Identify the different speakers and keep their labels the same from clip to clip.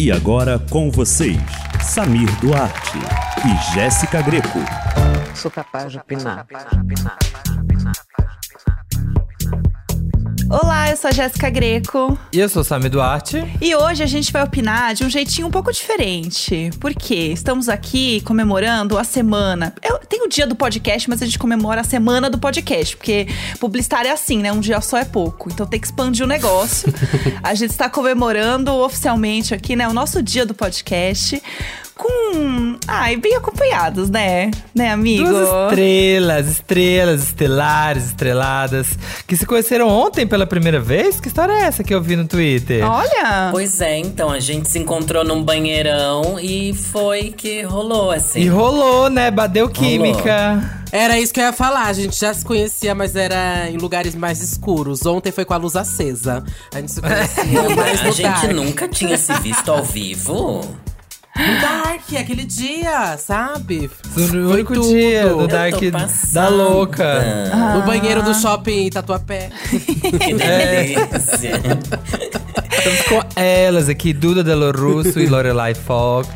Speaker 1: E agora com vocês, Samir Duarte e Jéssica Greco.
Speaker 2: Sou capaz de opinar.
Speaker 3: Olá, eu sou a Jéssica Greco.
Speaker 4: E eu sou o Sami Duarte.
Speaker 3: E hoje a gente vai opinar de um jeitinho um pouco diferente. Por quê? Estamos aqui comemorando a semana. Eu, tem o dia do podcast, mas a gente comemora a semana do podcast. Porque publicitário é assim, né? Um dia só é pouco. Então tem que expandir o negócio. a gente está comemorando oficialmente aqui, né? O nosso dia do podcast com. Ai, bem acompanhados, né? Né, amigo?
Speaker 4: Duas estrelas, estrelas, estelares, estreladas, que se conheceram ontem pela primeira vez? Que história é essa que eu vi no Twitter?
Speaker 3: Olha!
Speaker 5: Pois é, então, a gente se encontrou num banheirão e foi que rolou, assim.
Speaker 4: E rolou, né? Bateu química.
Speaker 6: Era isso que eu ia falar, a gente já se conhecia, mas era em lugares mais escuros. Ontem foi com a luz acesa. A gente se conhecia mais
Speaker 5: a gente
Speaker 6: dark.
Speaker 5: nunca tinha se visto ao vivo.
Speaker 6: No Dark, aquele dia, sabe? Foi
Speaker 4: único
Speaker 6: tudo.
Speaker 4: dia do Dark da louca.
Speaker 6: No banheiro do shopping Tatuapé.
Speaker 5: Que delícia.
Speaker 4: Estamos com elas aqui, Duda Delo Russo e Lorelai Fox.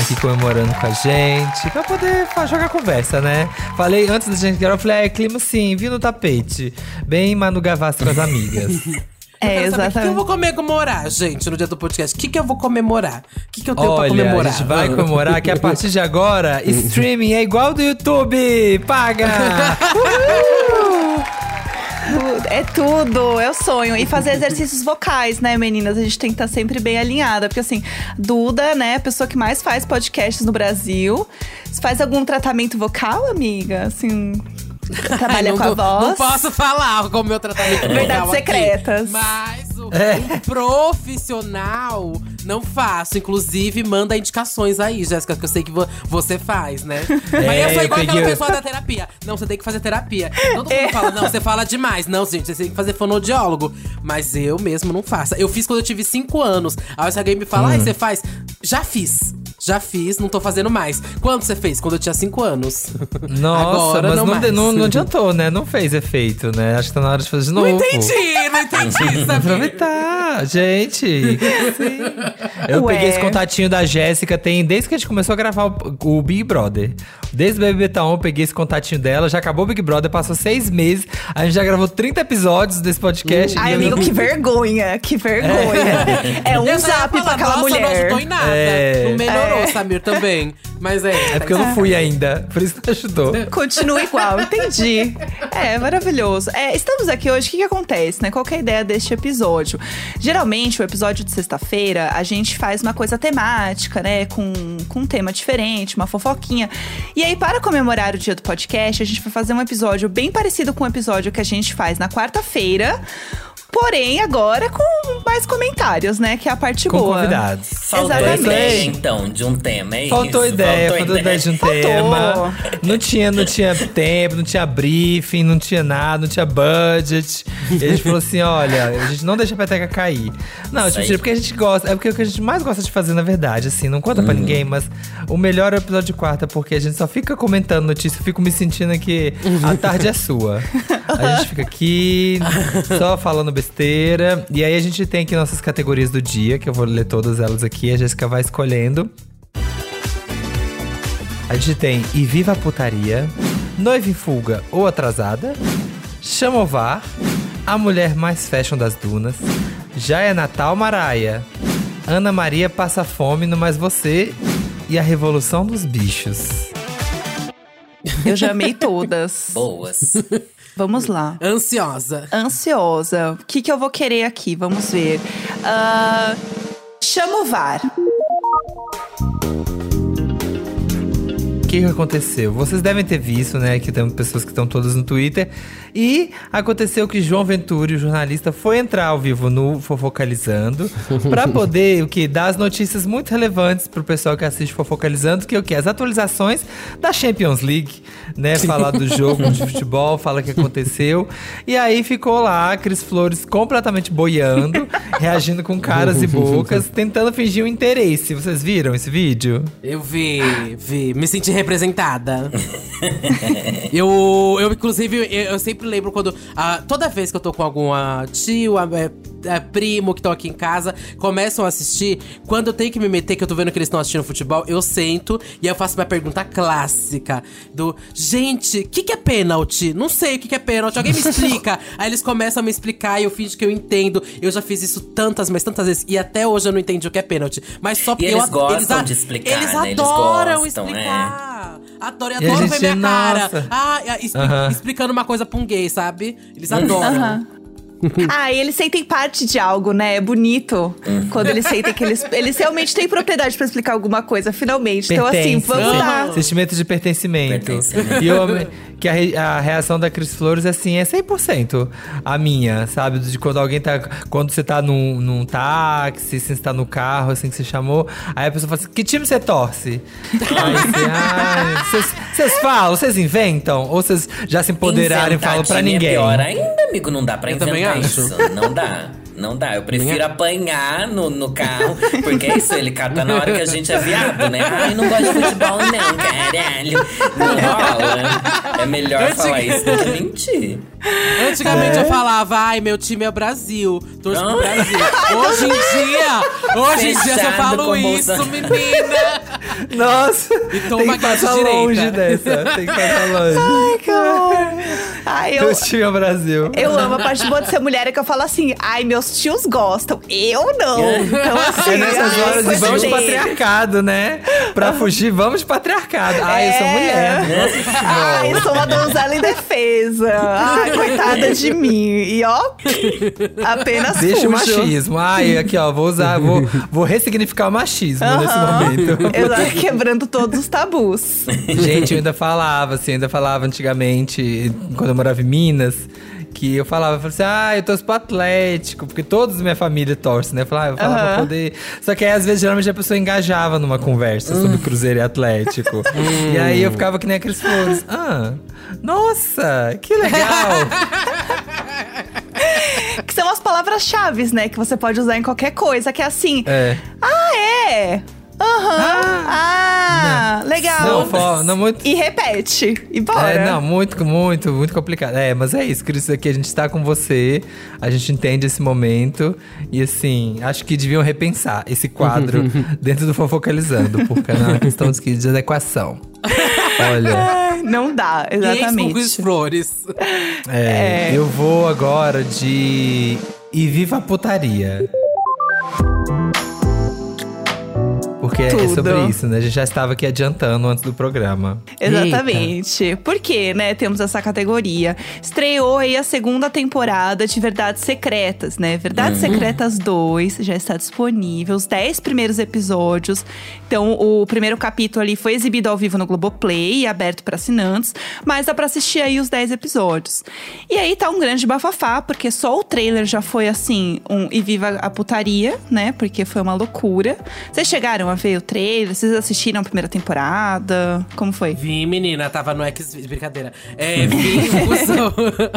Speaker 4: Aqui comemorando com a gente, pra poder jogar conversa, né? Falei antes da gente gravar, eu falei, é clima sim, viu no tapete. Bem Manu Gavassi com as amigas.
Speaker 3: É,
Speaker 6: Quero saber O que, eu
Speaker 3: exatamente.
Speaker 6: vou comemorar, gente, no dia do podcast? O que, que eu vou comemorar? O que, que eu tenho pra
Speaker 4: Olha,
Speaker 6: comemorar?
Speaker 4: a gente vai comemorar que a partir de agora, streaming é igual do YouTube. Paga!
Speaker 3: É tudo, é o sonho. E fazer exercícios vocais, né, meninas? A gente tem que estar sempre bem alinhada. Porque, assim, Duda, né, a pessoa que mais faz podcasts no Brasil. Você faz algum tratamento vocal, amiga? Assim, trabalha
Speaker 6: não,
Speaker 3: com a
Speaker 6: não-
Speaker 3: voz?
Speaker 6: Não posso falar com o meu tratamento
Speaker 3: Verdades
Speaker 6: vocal aqui,
Speaker 3: secretas.
Speaker 6: mas o,
Speaker 4: É.
Speaker 6: o profissional não faço. Inclusive, manda indicações aí, Jéssica, que eu sei que vo- você faz, né? Mas
Speaker 4: É,
Speaker 6: eu sou igual
Speaker 4: eu
Speaker 6: aquela pessoa da terapia. Não, você tem que fazer terapia. Todo
Speaker 3: É.
Speaker 6: mundo fala, não, você fala demais. Não, gente, você tem que fazer fonoaudiólogo. Mas eu mesmo não faço. Eu fiz quando eu tive 5 anos. Aí se alguém me fala, ai,
Speaker 4: Hum.
Speaker 6: você faz? Já fiz. Já fiz, não tô fazendo mais. Quando você fez? Quando eu tinha 5 anos.
Speaker 4: Nossa,
Speaker 6: Agora
Speaker 4: mas
Speaker 6: não
Speaker 4: não, de- não, não adiantou, né? Não fez efeito, né? Acho que tá na hora de fazer de novo.
Speaker 6: Não entendi, não entendi, sabe?
Speaker 4: Aproveitar, gente. Sim. Eu
Speaker 3: Ué.
Speaker 4: peguei esse contatinho da Jéssica, tem desde que a gente começou a gravar o, o Big Brother. Desde o BBB Tá On, eu peguei esse contatinho dela, já acabou o Big Brother, passou seis meses. A gente já gravou 30 episódios desse podcast.
Speaker 3: Ai, amigo,
Speaker 4: não-
Speaker 3: que vergonha, que vergonha. É, um
Speaker 6: Eu só ia
Speaker 3: zap pra
Speaker 6: falar,
Speaker 3: aquela
Speaker 6: Nossa, não
Speaker 3: mulher.
Speaker 6: ajudou em nada.
Speaker 4: É.
Speaker 6: Não melhorou,
Speaker 3: É.
Speaker 6: Samir, também. Mas é.
Speaker 4: É porque eu não fui ainda, por isso que ajudou.
Speaker 3: Continua igual, entendi. É, maravilhoso. É, estamos aqui hoje, o que, que acontece, né? Qual que é a ideia deste episódio? Geralmente, o episódio de sexta-feira, a gente faz uma coisa temática, né? Com, com um tema diferente, uma fofoquinha. E aí, para comemorar o dia do podcast, a gente vai fazer um episódio bem parecido com o episódio que a gente faz na quarta-feira. Porém, agora com mais comentários, né? Que é a parte
Speaker 4: Com
Speaker 3: boa.
Speaker 4: convidados.
Speaker 5: Faltou
Speaker 3: Exatamente.
Speaker 5: ideia, então, de um tema, é
Speaker 4: Faltou
Speaker 5: isso?
Speaker 4: ideia, faltou ideia de um
Speaker 3: Faltou.
Speaker 4: tema. Não tinha, não tinha tempo, não tinha briefing, não tinha nada, não tinha budget. E a gente falou assim: olha, a gente não deixa a peteca cair. Não,
Speaker 5: Isso
Speaker 4: tipo,
Speaker 5: aí.
Speaker 4: porque a gente gosta. É porque é o que a gente mais gosta de fazer, na verdade, assim, não conta pra ninguém, mas o melhor é o episódio de quarta, porque a gente só fica comentando notícia, eu fico me sentindo que a tarde é sua. A gente fica aqui, só falando besteira. E aí a gente tem aqui nossas categorias do dia, que eu vou ler todas elas aqui, a Jéssica vai escolhendo. A gente tem E Viva a Putaria, Noiva em Fuga ou Atrasada, Chama o VAR, A Mulher Mais Fashion das Dunas, Já é Natal Maraia, Ana Maria Passa Fome no Mais Você e A Revolução dos Bichos.
Speaker 3: Eu já amei todas.
Speaker 5: Boas.
Speaker 3: Vamos lá.
Speaker 6: Ansiosa.
Speaker 3: Ansiosa. O que, que eu vou querer aqui? Vamos ver. Chama o VAR.
Speaker 4: Que que aconteceu? Vocês devem ter visto, né? Que tem pessoas que estão todas no Twitter. E aconteceu que João Venturi, o jornalista, foi entrar ao vivo no Fofocalizando pra poder o que dar as notícias muito relevantes pro pessoal que assiste Fofocalizando, que é o que as atualizações da Champions League, né? Falar do jogo de futebol, fala o que aconteceu. E aí ficou lá, Cris Flores completamente boiando, reagindo com caras e bocas, tentando fingir um interesse. Vocês viram esse vídeo?
Speaker 6: Eu vi, vi. Me senti representada. eu, eu, inclusive, eu, eu sempre lembro quando. ah, toda vez que eu tô com alguma tio, é, primo que estão aqui em casa, começam a assistir. Quando eu tenho que me meter, que eu tô vendo que eles estão assistindo futebol, eu sento e eu faço minha pergunta clássica: do gente, o que, que é pênalti? Não sei o que, que é pênalti, alguém me explica. Aí eles começam a me explicar e eu fingo que eu entendo. Eu já fiz isso tantas, mas tantas vezes. E até hoje eu não entendi o que é pênalti. Mas só porque
Speaker 5: eles
Speaker 6: eu,
Speaker 5: gostam
Speaker 6: eles, a-
Speaker 5: de explicar,
Speaker 6: Eles
Speaker 5: né? Eles
Speaker 6: adoram
Speaker 5: gostam, é.
Speaker 6: explicar. Adoro, e
Speaker 4: E a
Speaker 6: adoro ver minha cara.
Speaker 4: nossa.
Speaker 6: Ah, expli-
Speaker 4: Aham.
Speaker 6: explicando uma coisa pra um gay, sabe? Eles adoram.
Speaker 3: Ah, e eles sentem parte de algo, né? É bonito. Quando eles sentem que eles, eles realmente têm propriedade pra explicar alguma coisa, finalmente. Então, assim,
Speaker 4: Pertence,
Speaker 3: vamos lá.
Speaker 4: Sentimento de pertencimento.
Speaker 5: Pertencimento.
Speaker 4: E eu que a, re- a reação da Cris Flores, assim, é 100% a minha, sabe? De quando alguém tá. Quando você tá num, num táxi, se você tá no carro, assim, que você chamou. Aí a pessoa fala assim: que time você torce? aí ah, vocês- falam, vocês inventam? Ou vocês já se empoderaram e
Speaker 5: Inventar
Speaker 4: falam pra
Speaker 5: time
Speaker 4: ninguém?
Speaker 5: É pior ainda, amigo. Não dá pra
Speaker 6: Eu também acho.
Speaker 5: isso. Não dá. Não dá. Eu prefiro apanhar no, no carro. Porque é isso, ele cata na hora que a gente é viado, né? Ai, não gosto de futebol, não, caralho. Não rola. É melhor falar isso do que mentir.
Speaker 6: Antigamente
Speaker 4: É?
Speaker 6: eu falava, ai, meu time é o Brasil. Torço pro. Brasil. Hoje em dia, hoje em dia, se eu
Speaker 5: Fechado
Speaker 6: falo isso, menina.
Speaker 4: Nossa!
Speaker 6: toma
Speaker 4: tem que passar
Speaker 6: direita.
Speaker 4: longe dessa. Tem que passar longe.
Speaker 3: Ai, horror. Ai, eu,
Speaker 4: é Brasil.
Speaker 3: eu amo a parte boa de ser mulher é que eu falo assim, ai, meus tios gostam, eu não. Então, assim,
Speaker 4: É nessas
Speaker 3: ai,
Speaker 4: horas de vamos de
Speaker 3: dele.
Speaker 4: patriarcado, né? Pra fugir, vamos de patriarcado. Ai, eu sou
Speaker 3: É.
Speaker 4: mulher. futebol.
Speaker 3: Ai, eu sou uma donzela em defesa. Ai, coitada de mim. E ó, apenas
Speaker 4: Deixa o machismo. Ai, aqui, ó, vou usar, vou, vou ressignificar o machismo nesse
Speaker 3: Aham.
Speaker 4: momento.
Speaker 3: Exato, quebrando todos os tabus.
Speaker 4: Gente, eu ainda falava, assim, ainda falava antigamente, quando eu morava em Minas, que eu falava, eu falava assim, ah, eu torço pro Atlético, porque todos da minha família torcem, né? Eu falava, ah, eu falava pra poder. Só que aí, às vezes, geralmente a pessoa engajava numa conversa sobre Cruzeiro e Atlético. e aí eu ficava que nem aqueles flores. Ah, nossa, que legal!
Speaker 3: Que são as palavras-chave, né? Que você pode usar em qualquer coisa. Que é assim,
Speaker 4: é.
Speaker 3: ah, é? Aham. Ah, legal.
Speaker 4: Não, não muito.
Speaker 3: E repete. E bora.
Speaker 4: É, não, muito, muito, muito complicado. É, mas é isso, Cris, aqui a gente tá com você, a gente entende esse momento. E assim, acho que deviam repensar esse quadro dentro do Fofocalizando, porque é uma questão de, de adequação. Olha,
Speaker 3: Não dá, exatamente.
Speaker 6: Flores.
Speaker 4: é, eu vou agora de. E viva a putaria. Porque é
Speaker 3: Tudo.
Speaker 4: sobre isso, né? A gente já estava aqui adiantando antes do programa.
Speaker 3: Exatamente. Por quê, né? Temos essa categoria. Estreou aí a segunda temporada de Verdades Secretas, né? Verdades Secretas 2 já está disponível, os 10 primeiros episódios. Então, o primeiro capítulo ali foi exibido ao vivo no Globoplay e aberto para assinantes, mas dá pra assistir aí os 10 episódios. E aí tá um grande bafafá, porque só o trailer já foi assim, um e viva a putaria, né? Porque foi uma loucura. Vocês chegaram a ver o trailer? Vocês assistiram a primeira temporada? Como foi?
Speaker 6: Vi, menina, tava no X. Brincadeira. É, vi. cuzão.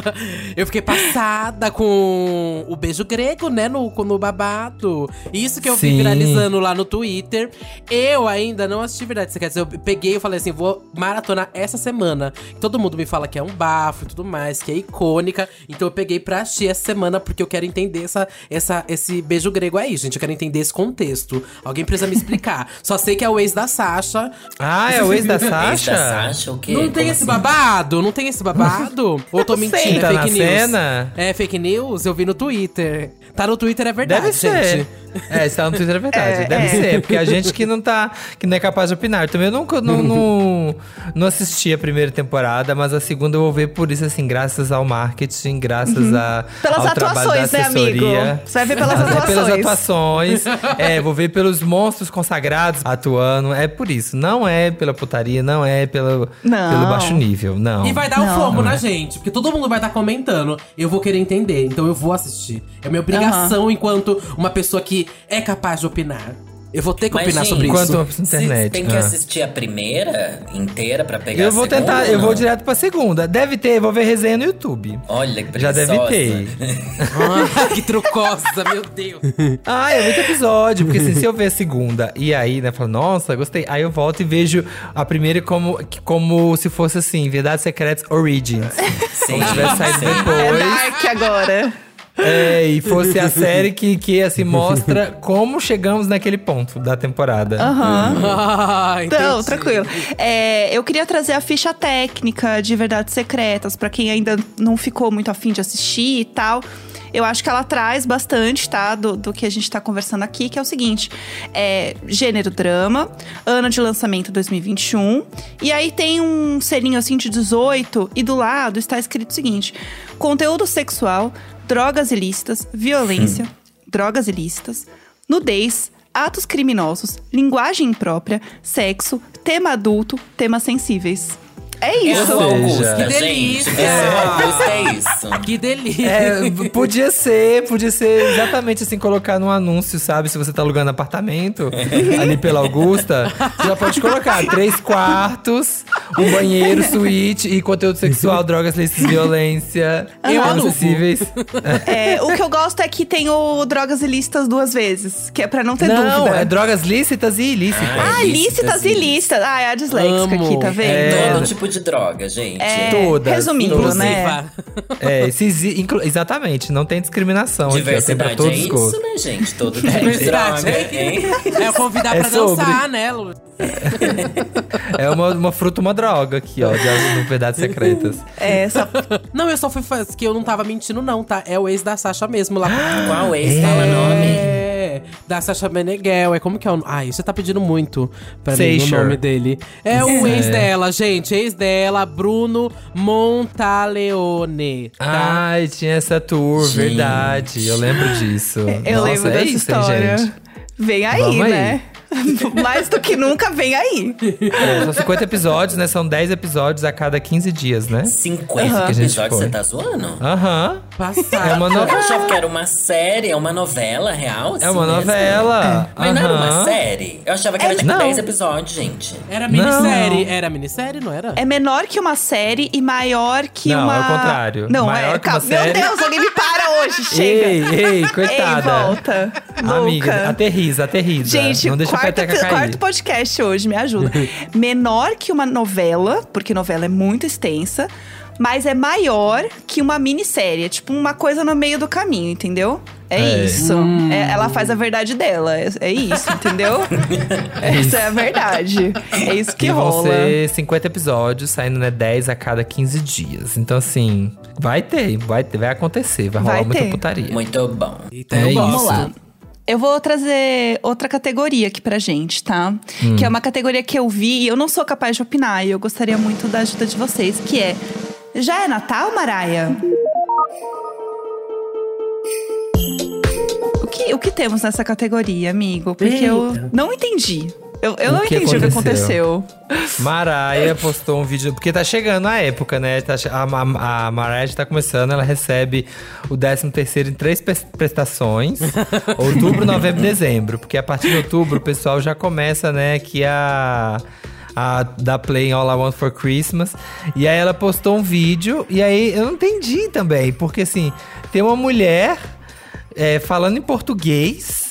Speaker 6: eu fiquei passada com o beijo grego, né? No, no babado. Isso que eu vi
Speaker 4: Sim.
Speaker 6: viralizando lá no Twitter. Eu ainda não assisti Verdade Secreta. Eu peguei e falei assim: vou maratonar essa semana. Todo mundo me fala que é um bafo e tudo mais, que é icônica. Então eu peguei pra assistir essa semana, porque eu quero entender essa, essa, esse beijo grego aí, gente. Eu quero entender esse contexto. Alguém precisa me explicar. Só sei que é o ex da Sasha.
Speaker 4: Ah, é o ex da
Speaker 5: Ex da
Speaker 4: Sasha?
Speaker 5: Sasha, o quê?
Speaker 6: Não tem
Speaker 5: Como
Speaker 6: esse
Speaker 5: assim?
Speaker 6: babado? Não tem esse babado? Ou tô mentindo?
Speaker 4: Tá
Speaker 6: é
Speaker 4: na
Speaker 6: fake news?
Speaker 4: cena?
Speaker 6: É fake news? Eu vi no Twitter. Tá no Twitter, é verdade,
Speaker 4: Deve ser.
Speaker 6: gente.
Speaker 4: É, se tá no Twitter é verdade.
Speaker 3: É,
Speaker 4: Deve
Speaker 3: é.
Speaker 4: ser, porque a gente que não tá. que não é capaz de opinar. Também eu nunca não, não, não assisti a primeira temporada, mas a segunda eu vou ver por isso, assim, graças ao marketing, graças a,
Speaker 3: Pelas
Speaker 4: ao trabalho da
Speaker 3: atuações, né, amigo? Você vai ver pelas
Speaker 4: É, pelas
Speaker 3: atuações.
Speaker 4: atuações. é, vou ver pelos monstros consagrados atuando. É por isso. Não é pela putaria, não é pelo,
Speaker 3: Não.
Speaker 4: pelo baixo nível, não.
Speaker 6: E vai dar um fomo na gente, porque todo mundo vai estar comentando. Eu vou querer entender, então eu vou assistir. É minha obrigação enquanto uma pessoa que é capaz de opinar. Eu vou ter que
Speaker 5: Mas,
Speaker 6: opinar
Speaker 5: gente,
Speaker 6: sobre
Speaker 4: Enquanto
Speaker 6: isso.
Speaker 5: Se
Speaker 4: internet.
Speaker 5: tem que
Speaker 4: ah.
Speaker 5: assistir a primeira inteira pra pegar
Speaker 4: Eu
Speaker 5: a
Speaker 4: vou
Speaker 5: segunda,
Speaker 4: tentar, eu vou direto pra segunda. Deve ter, vou ver resenha no YouTube.
Speaker 5: Olha, que
Speaker 4: Já deve
Speaker 5: preguiçosa.
Speaker 4: ter.
Speaker 6: Ah, que trucosa, meu Deus.
Speaker 4: Ah, é muito episódio, porque assim, se eu ver a segunda e aí, né, falo, nossa, gostei. Aí eu volto e vejo a primeira como, como se fosse assim, Verdades Secretas Origins.
Speaker 5: Sim,
Speaker 4: Como se tivesse saído
Speaker 5: sim.
Speaker 3: É
Speaker 4: depois.
Speaker 3: Dark agora.
Speaker 4: É, e fosse a série que, que assim, mostra como chegamos naquele ponto da temporada.
Speaker 3: Aham.
Speaker 6: Ah,
Speaker 3: Então, tranquilo. É, eu queria trazer a ficha técnica de Verdades Secretas, pra quem ainda não ficou muito afim de assistir e tal. Eu acho que ela traz bastante, tá? Do, do que a gente tá conversando aqui, que é o seguinte: é, gênero drama, ano de lançamento 2021. E aí tem um selinho assim de 18, e do lado está escrito o seguinte: conteúdo sexual, drogas ilícitas, violência, drogas ilícitas, nudez, atos criminosos, linguagem imprópria, sexo, tema adulto, temas sensíveis. É
Speaker 5: Eu
Speaker 3: isso.
Speaker 5: sou Augusta,
Speaker 6: Que
Speaker 5: gente.
Speaker 6: delícia.
Speaker 5: Sou Augusta, é isso.
Speaker 6: Que delícia.
Speaker 4: É, podia ser, podia ser exatamente assim, colocar num anúncio, sabe? Se você tá alugando apartamento ali pela Augusta, você já pode colocar três quartos, um banheiro, suíte e conteúdo sexual, drogas, lícitas, violência,
Speaker 6: Eu
Speaker 4: acessíveis.
Speaker 3: É, o que eu gosto é que tem o drogas ilícitas duas vezes, que é pra não ter
Speaker 4: Não,
Speaker 3: dúvida.
Speaker 4: é drogas lícitas e ilícitas.
Speaker 3: Ah, lícitas e ilícitas. Ah, é a disléxica
Speaker 6: Amo.
Speaker 3: aqui, tá vendo?
Speaker 4: É.
Speaker 5: Todo tipo de droga, gente.
Speaker 3: É,
Speaker 4: Todas,
Speaker 3: Resumindo,
Speaker 4: todas.
Speaker 3: né?
Speaker 4: É, inclu- exatamente, não tem discriminação aqui, pra
Speaker 5: Diversidade é
Speaker 4: todos os
Speaker 5: isso,
Speaker 4: gostos.
Speaker 5: né, gente? Todo tipo de
Speaker 6: Diversidade,
Speaker 5: droga,
Speaker 6: é.
Speaker 5: hein?
Speaker 6: É eu convidar
Speaker 4: É
Speaker 6: pra
Speaker 4: sobre.
Speaker 6: dançar, né, Lu?
Speaker 4: É uma, uma fruta, uma droga aqui, ó, de Verdades Secretas.
Speaker 3: É, essa
Speaker 6: Não, eu só fui fazer que eu não tava mentindo, não, tá? É o ex da Sasha mesmo lá.
Speaker 5: Qual ex? Fala nome.
Speaker 6: É, da Sasha Meneghel. É como que é o nome? Ai, você tá pedindo muito pra mim o nome dele. É o ex dela, gente. Ex dela, Bruno Montaleone. Tá?
Speaker 4: Ai, tinha essa tour,
Speaker 5: Gente.
Speaker 4: verdade. Eu lembro disso.
Speaker 3: eu
Speaker 4: Nossa,
Speaker 3: lembro
Speaker 4: é
Speaker 3: dessa
Speaker 4: isso, hein,
Speaker 3: história.
Speaker 4: gente.
Speaker 3: Vem aí,
Speaker 4: Vamos aí.
Speaker 3: Mais do que nunca, vem aí.
Speaker 4: É, são 50 episódios, né? São 10 episódios a cada 15 dias, né?
Speaker 5: 50
Speaker 4: Que a gente
Speaker 5: episódios, você tá zoando?
Speaker 4: Aham.
Speaker 6: Passada.
Speaker 4: É uma
Speaker 5: Eu
Speaker 4: novela.
Speaker 5: achava que era uma série, é uma novela real?
Speaker 4: É
Speaker 5: assim
Speaker 4: uma
Speaker 5: mesmo?
Speaker 4: novela.
Speaker 5: Mas não era uma série? Eu achava que era tipo
Speaker 4: Não.
Speaker 5: 10 episódios, gente.
Speaker 6: Era minissérie. Era minissérie, não era?
Speaker 3: É menor que uma série e maior que
Speaker 4: Não,
Speaker 3: uma.
Speaker 4: é o contrário.
Speaker 3: Não,
Speaker 4: Maior
Speaker 3: é.
Speaker 4: que uma
Speaker 3: Meu
Speaker 4: série.
Speaker 3: Deus, alguém me para hoje, chega.
Speaker 4: Ei, ei, coitada.
Speaker 3: Ei, volta.
Speaker 4: Amiga, aterriza, aterriza.
Speaker 3: Gente,
Speaker 4: não deixa a
Speaker 3: quarto,
Speaker 4: cair.
Speaker 3: quarto podcast hoje, me ajuda. Menor que uma novela, porque novela é muito extensa, mas é maior que uma minissérie. É tipo uma coisa no meio do caminho, entendeu? É,
Speaker 4: É.
Speaker 3: isso. É, ela faz a verdade dela. É, é isso, entendeu? Essa é a verdade. É isso que
Speaker 4: E vão
Speaker 3: rola.
Speaker 4: ser 50 episódios, saindo, né, 10 a cada 15 dias. Então, assim, vai ter, vai ter, vai acontecer, vai rolar
Speaker 3: Vai
Speaker 4: muita
Speaker 3: ter.
Speaker 4: putaria.
Speaker 5: Muito bom.
Speaker 6: Então
Speaker 4: É
Speaker 6: eu
Speaker 4: isso.
Speaker 3: Vamos lá. Eu vou trazer outra categoria aqui pra gente, tá?
Speaker 4: Hum.
Speaker 3: Que é uma categoria que eu vi e eu não sou capaz de opinar. E eu gostaria muito da ajuda de vocês, que é… Já é Natal, Maraia? O que, o que temos nessa categoria, amigo? Porque eu não entendi. Eu, eu
Speaker 4: O
Speaker 3: não
Speaker 4: que
Speaker 3: entendi o que
Speaker 4: aconteceu? Maraia postou um vídeo, porque tá chegando a época, né? Tá a, a, a Maraia já tá começando, ela recebe o 13 terceiro em três pres- prestações. outubro, novembro e dezembro. Porque a partir de outubro o pessoal já começa, né, que a. A dar play em All I Want for Christmas. E aí ela postou um vídeo. E aí eu não entendi também. Porque assim, tem uma mulher é, falando em português,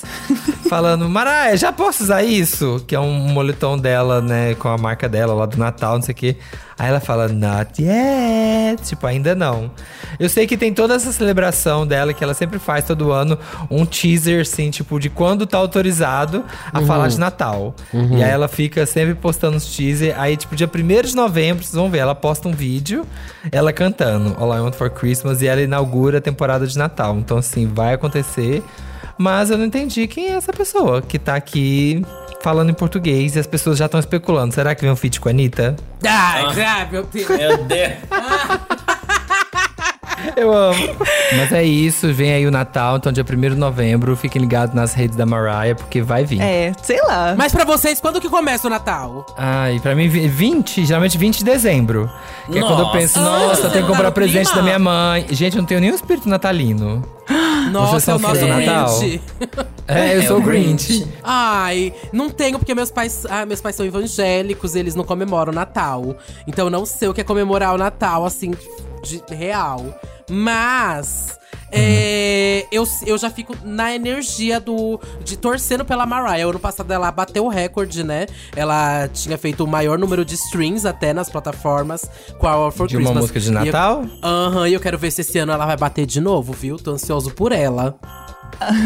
Speaker 4: falando, Maraia, já posso usar isso? Que é um moletom dela, né, com a marca dela lá do Natal, não sei o quê. Aí ela fala, not yet. Tipo, ainda não. Eu sei que tem toda essa celebração dela, que ela sempre faz todo ano, um teaser, assim, tipo, de quando tá autorizado a falar de Natal. E aí ela fica sempre postando os teaser. Aí, tipo, dia 1 de novembro, vocês vão ver, ela posta um vídeo, ela cantando All I Want for Christmas, e ela inaugura a temporada de Natal. Então, assim, vai acontecer. Mas eu não entendi quem é essa pessoa que tá aqui falando em português e as pessoas já estão especulando. Será que vem um feat com a Anitta?
Speaker 6: Ai, ai, meu Deus.
Speaker 5: Meu Deus.
Speaker 4: Eu amo. Mas é isso, vem aí o Natal, então dia 1 de novembro, fiquem ligados nas redes da Mariah, porque vai vir.
Speaker 3: É, sei lá.
Speaker 6: Mas pra vocês, quando que começa o Natal?
Speaker 4: Ai, pra mim, vi- 20, geralmente 20 de dezembro. Que é quando eu
Speaker 5: Nossa.
Speaker 4: penso,
Speaker 6: Ah,
Speaker 4: nossa,
Speaker 6: você
Speaker 4: tem que
Speaker 6: tá
Speaker 4: comprar
Speaker 6: no
Speaker 4: presente
Speaker 6: clima?
Speaker 4: da minha mãe. Gente, eu não tenho nenhum espírito natalino.
Speaker 6: Nossa, é
Speaker 4: são
Speaker 6: o nosso
Speaker 4: filhos do Natal?
Speaker 6: Grinch.
Speaker 4: É, eu
Speaker 5: É
Speaker 4: sou
Speaker 5: o
Speaker 4: o Grinch.
Speaker 5: Grinch.
Speaker 6: Ai, não tenho, porque meus pais, ah, meus pais são evangélicos, eles não comemoram o Natal. Então eu não sei o que é comemorar o Natal, assim, de real. Mas é, eu, eu já fico na energia do de torcendo pela Mariah. Ano passado ela bateu o recorde, né? Ela tinha feito o maior número de streams até nas plataformas com a All for
Speaker 4: De uma
Speaker 6: Christmas.
Speaker 4: música de
Speaker 6: E eu-
Speaker 4: Natal?
Speaker 6: Aham, e eu quero ver se esse ano ela vai bater de novo, viu? Tô ansioso por ela.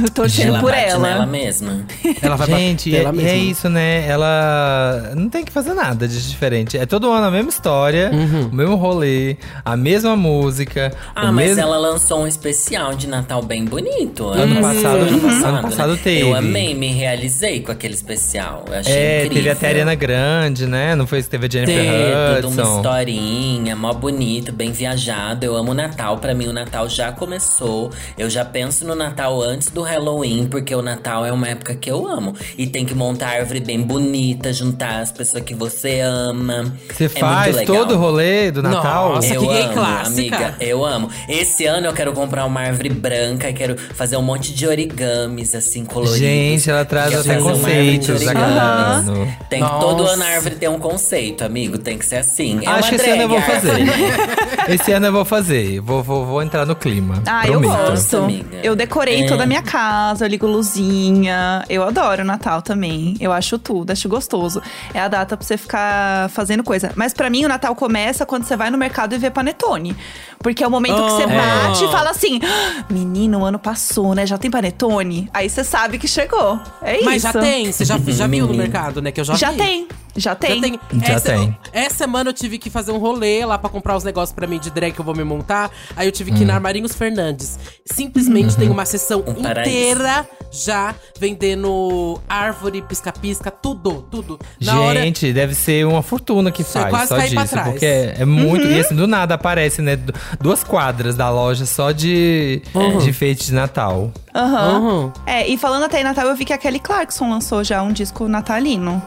Speaker 3: Eu torcendo
Speaker 5: ela
Speaker 3: por
Speaker 5: bate
Speaker 3: ela.
Speaker 5: nela mesma.
Speaker 6: Ela vai
Speaker 4: Gente, é,
Speaker 6: ela
Speaker 4: e
Speaker 6: mesma.
Speaker 4: é isso, né? Ela não tem que fazer nada de diferente. É todo ano a mesma história,
Speaker 6: Uhum.
Speaker 4: o mesmo rolê, a mesma música.
Speaker 5: Ah,
Speaker 4: o
Speaker 5: mas
Speaker 4: mesmo...
Speaker 5: ela lançou um especial de Natal bem bonito.
Speaker 4: Ano passado- ano
Speaker 5: né?
Speaker 4: passado teve.
Speaker 5: Eu amei, me realizei com aquele especial. Eu achei
Speaker 4: É,
Speaker 5: incrível.
Speaker 4: teve até a Ariana Grande, né? Não foi que teve a Jennifer
Speaker 5: Teve toda uma
Speaker 4: Hudson.
Speaker 5: historinha, mó bonito, bem viajado. Eu amo o Natal. Pra mim, o Natal já começou. Eu já penso no Natal antes do Halloween, porque o Natal é uma época que eu amo. E tem que montar a árvore bem bonita, juntar as pessoas que você ama.
Speaker 4: Você
Speaker 5: É
Speaker 4: faz
Speaker 5: muito legal.
Speaker 4: todo o rolê do Natal?
Speaker 6: Nossa,
Speaker 5: eu
Speaker 6: que gay
Speaker 5: amo,
Speaker 6: clássica.
Speaker 5: amiga, eu amo. Esse ano eu quero comprar uma árvore branca, quero fazer um monte de origamis, assim, coloridos.
Speaker 4: Gente, ela traz até conceitos.
Speaker 5: Tem
Speaker 6: Nossa.
Speaker 5: todo ano a árvore tem um conceito, amigo. Tem que ser assim. É
Speaker 4: Acho
Speaker 5: uma
Speaker 4: que esse ano eu vou
Speaker 5: drag
Speaker 4: fazer. Esse ano eu vou fazer. Vou, vou, vou entrar no clima.
Speaker 3: Ah, eu
Speaker 4: prometo.
Speaker 3: gosto.
Speaker 5: amiga.
Speaker 3: Eu decorei
Speaker 5: É.
Speaker 3: toda a minha casa, eu ligo luzinha. Eu adoro o Natal também. Eu acho tudo, acho gostoso. É a data pra você ficar fazendo coisa. Mas pra mim, o Natal começa quando você vai no mercado e vê panetone. Porque é o momento que você
Speaker 6: Ah.
Speaker 3: bate e fala assim: "Ah, menino, o ano passou, né? Já tem panetone? Aí você sabe que chegou. É
Speaker 6: Mas
Speaker 3: isso.
Speaker 6: já tem, você já, já viu no mercado, né? Que eu já,
Speaker 3: Já
Speaker 6: vi.
Speaker 3: tem. Já tem.
Speaker 6: Já tem.
Speaker 4: Já
Speaker 6: essa,
Speaker 4: tem.
Speaker 6: Essa semana eu tive que fazer um rolê lá pra comprar os negócios pra mim de drag que eu vou me montar. Aí eu tive que ir
Speaker 4: Hum.
Speaker 6: na Armarinhos Fernandes. Simplesmente tem uma sessão
Speaker 5: Um paraíso.
Speaker 6: inteira já vendendo árvore, pisca-pisca, tudo, tudo. Na hora.
Speaker 4: Gente, deve ser uma fortuna que
Speaker 6: Você
Speaker 4: faz
Speaker 6: quase
Speaker 4: só disso.
Speaker 6: trás.
Speaker 4: Porque é, é muito. E assim, do nada aparece, né? du- Duas quadras da loja só de, de enfeite de Natal.
Speaker 3: Aham.
Speaker 6: Uhum.
Speaker 3: É, e falando até em Natal, eu vi que a Kelly Clarkson lançou já um disco natalino.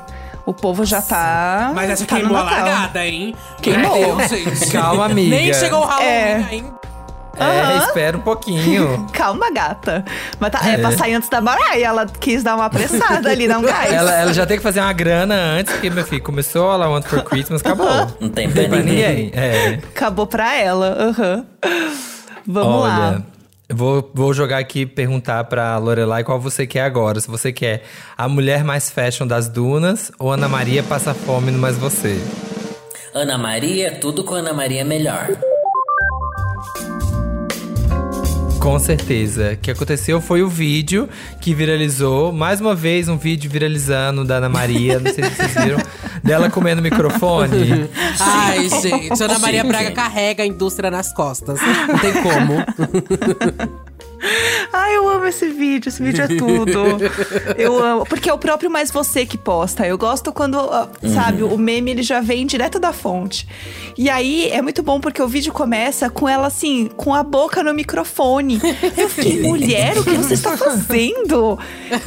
Speaker 3: O povo já tá.
Speaker 6: Mas essa
Speaker 3: tá
Speaker 6: queimou a largada, hein?
Speaker 3: Queimou.
Speaker 6: Deus, gente.
Speaker 4: Calma, amiga.
Speaker 6: Nem chegou o Halloween
Speaker 3: É.
Speaker 6: ainda.
Speaker 4: É,
Speaker 3: Aham.
Speaker 4: espera um pouquinho.
Speaker 3: Calma, gata. Mas tá, é. pra sair antes da Mariah. Ela quis dar uma apressada ali, um gás.
Speaker 4: Ela, ela já tem que fazer uma grana antes, porque, meu filho, começou I Want for Christmas, acabou.
Speaker 5: Não tem
Speaker 4: Não
Speaker 5: pra
Speaker 4: tem pra
Speaker 5: ninguém.
Speaker 4: É.
Speaker 3: Acabou pra ela. Aham. Vamos
Speaker 4: Olha,
Speaker 3: lá.
Speaker 4: Vou, vou jogar aqui perguntar pra Lorelai qual você quer agora. Se você quer a mulher mais fashion das dunas ou Ana Maria passa fome no Mais Você.
Speaker 5: Ana Maria, tudo com Ana Maria é melhor.
Speaker 4: Com certeza. O que aconteceu foi o vídeo que viralizou. Mais uma vez, um vídeo viralizando da Ana Maria. Não sei se vocês viram. dela comendo microfone.
Speaker 6: Ai, gente, Ana Maria. Braga carrega a indústria nas costas. Não tem como.
Speaker 3: Ai, eu amo esse vídeo. Esse vídeo é tudo. eu amo. Porque é o próprio Mais Você que posta. Eu gosto quando, ah, sabe, o meme ele já vem direto da fonte. E aí é muito bom porque o vídeo começa com ela assim, com a boca no microfone. Eu fiquei, mulher, o que você está fazendo?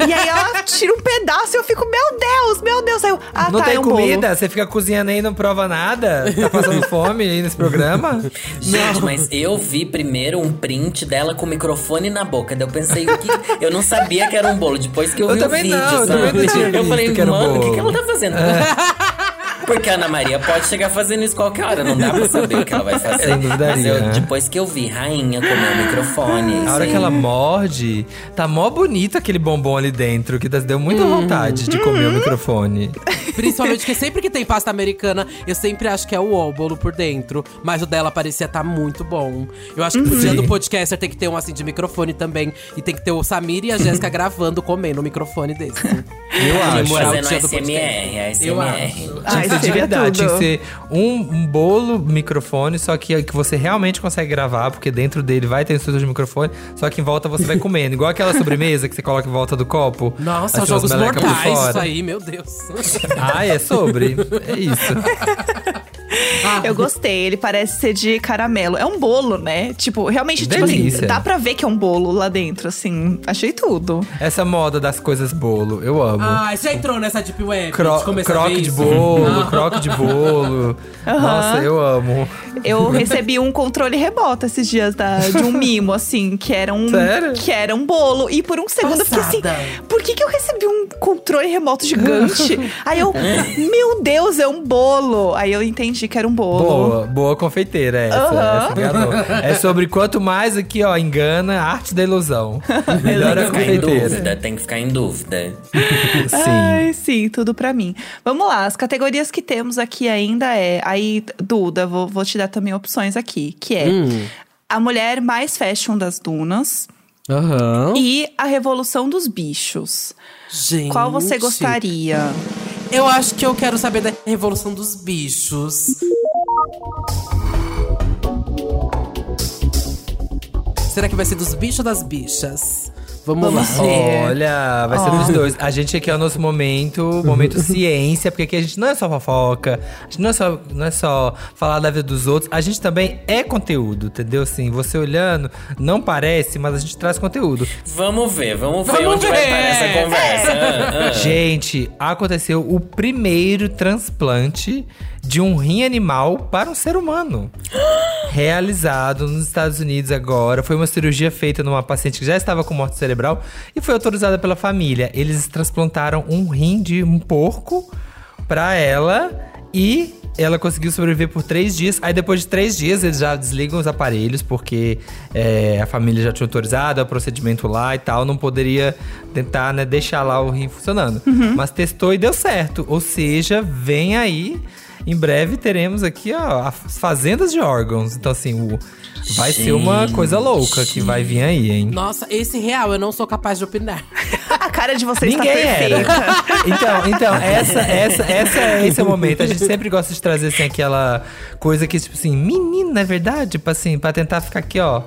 Speaker 3: E aí ela tira um pedaço e eu fico, meu Deus, meu Deus. Aí eu, ah,
Speaker 4: não
Speaker 3: tá,
Speaker 4: tem
Speaker 3: é um bolo.
Speaker 4: comida? Você fica cozinhando aí e não prova nada? Tá passando fome aí nesse programa?
Speaker 5: Gente, mas eu vi primeiro um print dela com o microfone na boca. Daí eu pensei, o que... eu não sabia que era um bolo. Depois que eu,
Speaker 4: Eu
Speaker 5: vi o vídeo,
Speaker 4: não, eu
Speaker 5: sabe? eu
Speaker 4: visto
Speaker 5: falei, mano, o que, que ela tá fazendo? Porque a Ana Maria pode chegar fazendo isso qualquer hora, não dá pra saber o que ela vai fazer.
Speaker 4: Duvidaria,
Speaker 5: Mas eu,
Speaker 4: né?
Speaker 5: depois que eu vi Rainha comer o microfone.
Speaker 4: A hora
Speaker 5: assim,
Speaker 4: que ela morde, tá mó bonito aquele bombom ali dentro, que deu muita vontade de comer o microfone.
Speaker 6: Principalmente porque sempre que tem pasta americana, eu sempre acho que é o bolo por dentro. Mas o dela parecia tá muito bom. Eu acho que pro dia
Speaker 4: Sim.
Speaker 6: do podcaster tem que ter um assim de microfone também. E tem que ter o Samir e a Jéssica gravando comendo o microfone desse.
Speaker 4: Eu acho.
Speaker 5: Fazendo ASMR,
Speaker 6: podcast. Eu
Speaker 5: ASMR.
Speaker 6: acho.
Speaker 4: Tinha Ser de verdade,
Speaker 3: tudo.
Speaker 4: tinha que ser um, um bolo microfone, só que, que você realmente consegue gravar, porque dentro dele vai ter instrutor de microfone, só que em volta você vai comendo. Igual aquela sobremesa que você coloca em volta do copo.
Speaker 6: Nossa, jogos mortais isso aí, meu Deus.
Speaker 4: Ah, é sobre. É isso.
Speaker 3: Eu gostei, ele parece ser de caramelo. É um bolo, né? Tipo, realmente, tipo assim, dá pra ver que é um bolo lá dentro, assim. Achei tudo.
Speaker 4: Essa moda das coisas bolo, eu amo.
Speaker 6: Ah, você já entrou nessa Deep Web?
Speaker 4: Cro
Speaker 6: de começar a
Speaker 4: croque de bolo, croque de bolo. Nossa, eu amo.
Speaker 3: Eu recebi um controle remoto esses dias da, de um mimo, assim, que era um.
Speaker 4: Sério?
Speaker 3: Que era um bolo. E por um segundo eu fiquei
Speaker 6: Passada.
Speaker 3: assim: por que, que eu recebi um controle remoto gigante? Aí eu, meu Deus, é um bolo. Aí eu entendi que era um bolo.
Speaker 4: Boa, boa confeiteira essa.
Speaker 3: Aham.
Speaker 4: essa. É sobre quanto mais aqui, ó, engana, arte da ilusão. Melhor a
Speaker 5: Tem que ficar em
Speaker 4: confeiteira.
Speaker 5: dúvida, tem que ficar em dúvida.
Speaker 4: Sim.
Speaker 3: Ai, sim, tudo pra mim. Vamos lá, as categorias que temos aqui ainda é. Aí, Duda, vou, vou te dar também opções aqui, que é
Speaker 6: Hum.
Speaker 3: a mulher mais fashion das dunas
Speaker 6: Aham.
Speaker 3: e a revolução dos bichos.
Speaker 6: Gente.
Speaker 3: Qual você gostaria?
Speaker 6: Eu acho que eu quero saber da Revolução dos Bichos. Será que vai ser dos bichos ou das bichas? Vamos,
Speaker 3: Vamos
Speaker 6: lá.
Speaker 3: ver.
Speaker 4: Olha, vai ser
Speaker 3: Ó.
Speaker 4: dos dois. A gente aqui é o nosso momento, momento ciência, porque aqui a gente não é só fofoca, a gente não é só, não é só falar da vida dos outros, a gente também é conteúdo, entendeu? Assim, você olhando, não parece, mas a gente traz conteúdo.
Speaker 5: Vamos ver, vamos ver
Speaker 6: Vamos
Speaker 5: onde vai
Speaker 6: ver.
Speaker 5: parar essa conversa. Ah, ah.
Speaker 4: Gente, aconteceu o primeiro transplante de um rim animal para um ser humano. Realizado nos Estados Unidos agora. Foi uma cirurgia feita numa paciente que já estava com morte cerebral e foi autorizada pela família. Eles transplantaram um rim de um porco para ela e ela conseguiu sobreviver por três dias. Aí depois de três dias eles já desligam os aparelhos porque é, a família já tinha autorizado o procedimento lá e tal. Não poderia tentar né, deixar lá o rim funcionando. Mas testou e deu certo. Ou seja, vem aí. Em breve teremos aqui ó, as fazendas de órgãos. Então, assim, o, vai ser uma coisa louca que vai vir aí, hein?
Speaker 6: Nossa, esse real eu não sou capaz de opinar.
Speaker 3: A cara de vocês
Speaker 4: Ninguém
Speaker 3: está
Speaker 4: era.
Speaker 3: perfeita.
Speaker 4: Então, então essa, essa, essa, esse é o momento. A gente sempre gosta de trazer assim, aquela coisa que, tipo assim, menino, não é verdade? Tipo assim, pra tentar ficar aqui, ó.